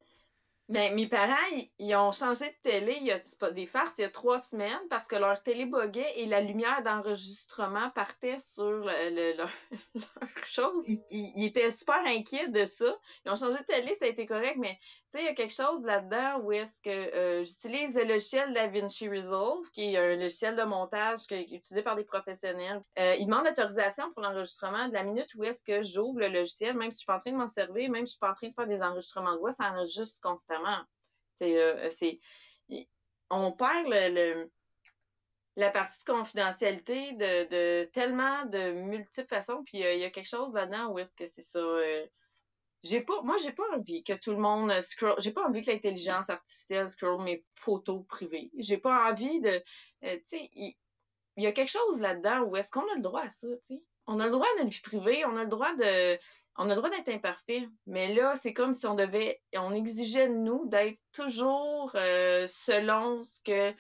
Ben, mes parents, ils, ont changé de télé, il y a, pas des farces, il y a trois semaines parce que leur télé buguait et la lumière d'enregistrement partait sur le, leur, chose. Ils, étaient super inquiets de ça. Ils ont changé de télé, ça a été correct, mais sais, il y a quelque chose là-dedans où est-ce que euh, j'utilise le logiciel DaVinci Resolve, qui est un logiciel de montage qui est utilisé par des professionnels. Euh, ils demandent l'autorisation pour l'enregistrement de la minute où est-ce que j'ouvre le logiciel, même si je suis pas en train de m'en servir, même si je suis pas en train de faire des enregistrements de voix, ça enregistre constamment. Euh, c'est, on perd la partie de confidentialité de, de tellement de multiples façons, puis il y a quelque chose là-dedans où est-ce que c'est ça j'ai pas moi j'ai pas envie que tout le monde scroll j'ai pas envie que l'intelligence artificielle scroll mes photos privées j'ai pas envie de euh, tu sais il y, a quelque chose là-dedans où est-ce qu'on a le droit à ça tu sais? On a le droit à notre vie privée on a le droit de on a le droit d'être imparfait mais là c'est comme si on devait on exigeait de nous d'être toujours euh, selon ce que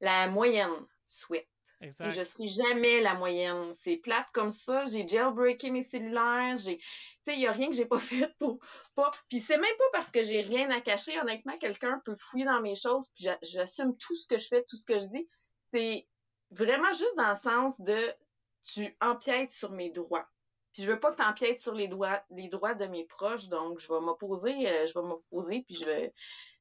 la moyenne souhaite Exact. Et je serai jamais la moyenne. C'est plate comme ça. J'ai jailbreaké mes cellulaires. J'ai, sais, il n'y a rien que j'ai pas fait pour pas. Puis c'est même pas parce que j'ai rien à cacher. Honnêtement, quelqu'un peut fouiller dans mes choses, puis j'assume tout ce que je fais, tout ce que je dis. C'est vraiment juste dans le sens de tu empiètes sur mes droits. Puis je veux pas que tu empiètes sur les droits, les droits de mes proches, donc je vais m'opposer, euh, je vais m'opposer, puis je vais,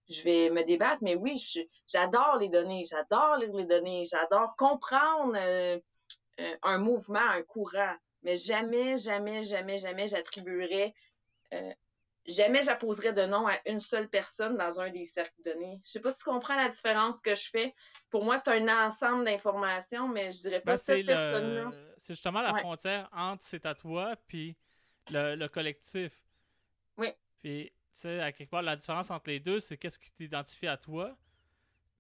je vais me débattre. Mais oui, j'adore les données, j'adore lire les données, j'adore comprendre euh, euh, un mouvement, un courant mais jamais, jamais, jamais, jamais j'attribuerais, euh, jamais j'apposerais de nom à une seule personne dans un des cercles donnés. Je sais pas si tu comprends la différence que je fais. Pour moi, c'est un ensemble d'informations, mais je dirais pas ben, cette personne-là. C'est justement la frontière entre c'est à toi puis le, collectif. Oui. Puis, tu sais, à quelque part, la différence entre les deux, c'est qu'est-ce qui t'identifie à toi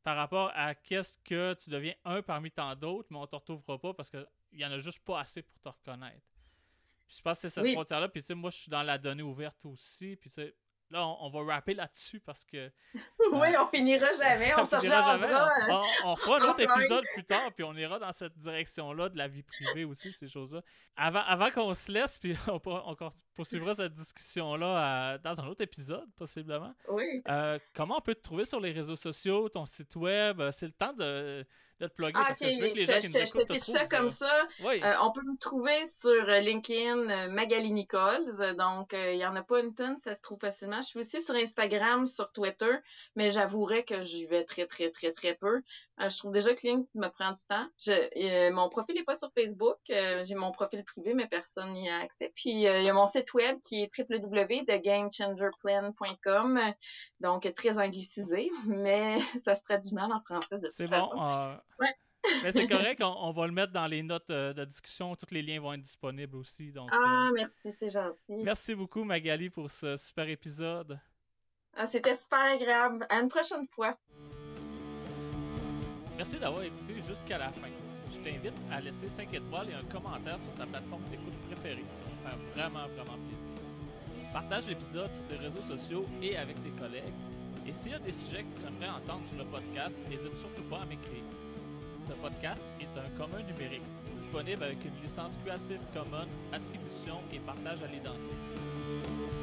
par rapport à qu'est-ce que tu deviens un parmi tant d'autres, mais on te retrouvera pas parce que il y en a juste pas assez pour te reconnaître. je pense que c'est cette frontière-là. Puis, tu sais, moi, je suis dans la donnée ouverte aussi. Puis, tu sais, là, on, va rapper là-dessus parce que. oui, on finira jamais. On, se rejoindra. On, on, fera un autre épisode plus tard, puis on ira dans cette direction-là de la vie privée aussi, ces choses-là. Avant, avant qu'on se laisse, puis on, on poursuivra cette discussion-là dans un autre épisode, possiblement. Oui. Euh, comment on peut te trouver sur les réseaux sociaux, ton site web? C'est le temps de de te plugger parce que je veux que les gens qui nous écoutent te, te ça comme ça. Euh, on peut me trouver sur euh, LinkedIn euh, Magali Nichols. Donc, il n'y en a pas une tonne, ça se trouve facilement. Je suis aussi sur Instagram, sur Twitter, mais j'avouerai que j'y vais très, très, très, très peu. je trouve déjà que LinkedIn me prend du temps. Je, mon profil n'est pas sur Facebook. J'ai mon profil privé, mais personne n'y a accès. Puis, il y a mon site web qui est www.thegamechangerplan.com. Donc, très anglicisé, mais ça se traduit mal en français de C'est bon. Mais c'est correct, on, va le mettre dans les notes euh, de discussion. Tous les liens vont être disponibles aussi. Donc, ah, euh, merci, c'est gentil. Merci beaucoup, Magali, pour ce super épisode. Ah, C'était super agréable. À une prochaine fois. Merci d'avoir écouté jusqu'à la fin. Je t'invite à laisser 5 étoiles et un commentaire sur ta plateforme d'écoute préférée. Ça va me faire vraiment, vraiment plaisir. Partage l'épisode sur tes réseaux sociaux et avec tes collègues. Et s'il y a des sujets que tu aimerais entendre sur le podcast, n'hésite surtout pas à m'écrire. Ce podcast est un commun numérique, disponible avec une licence Creative Commons, attribution et partage à l'identique.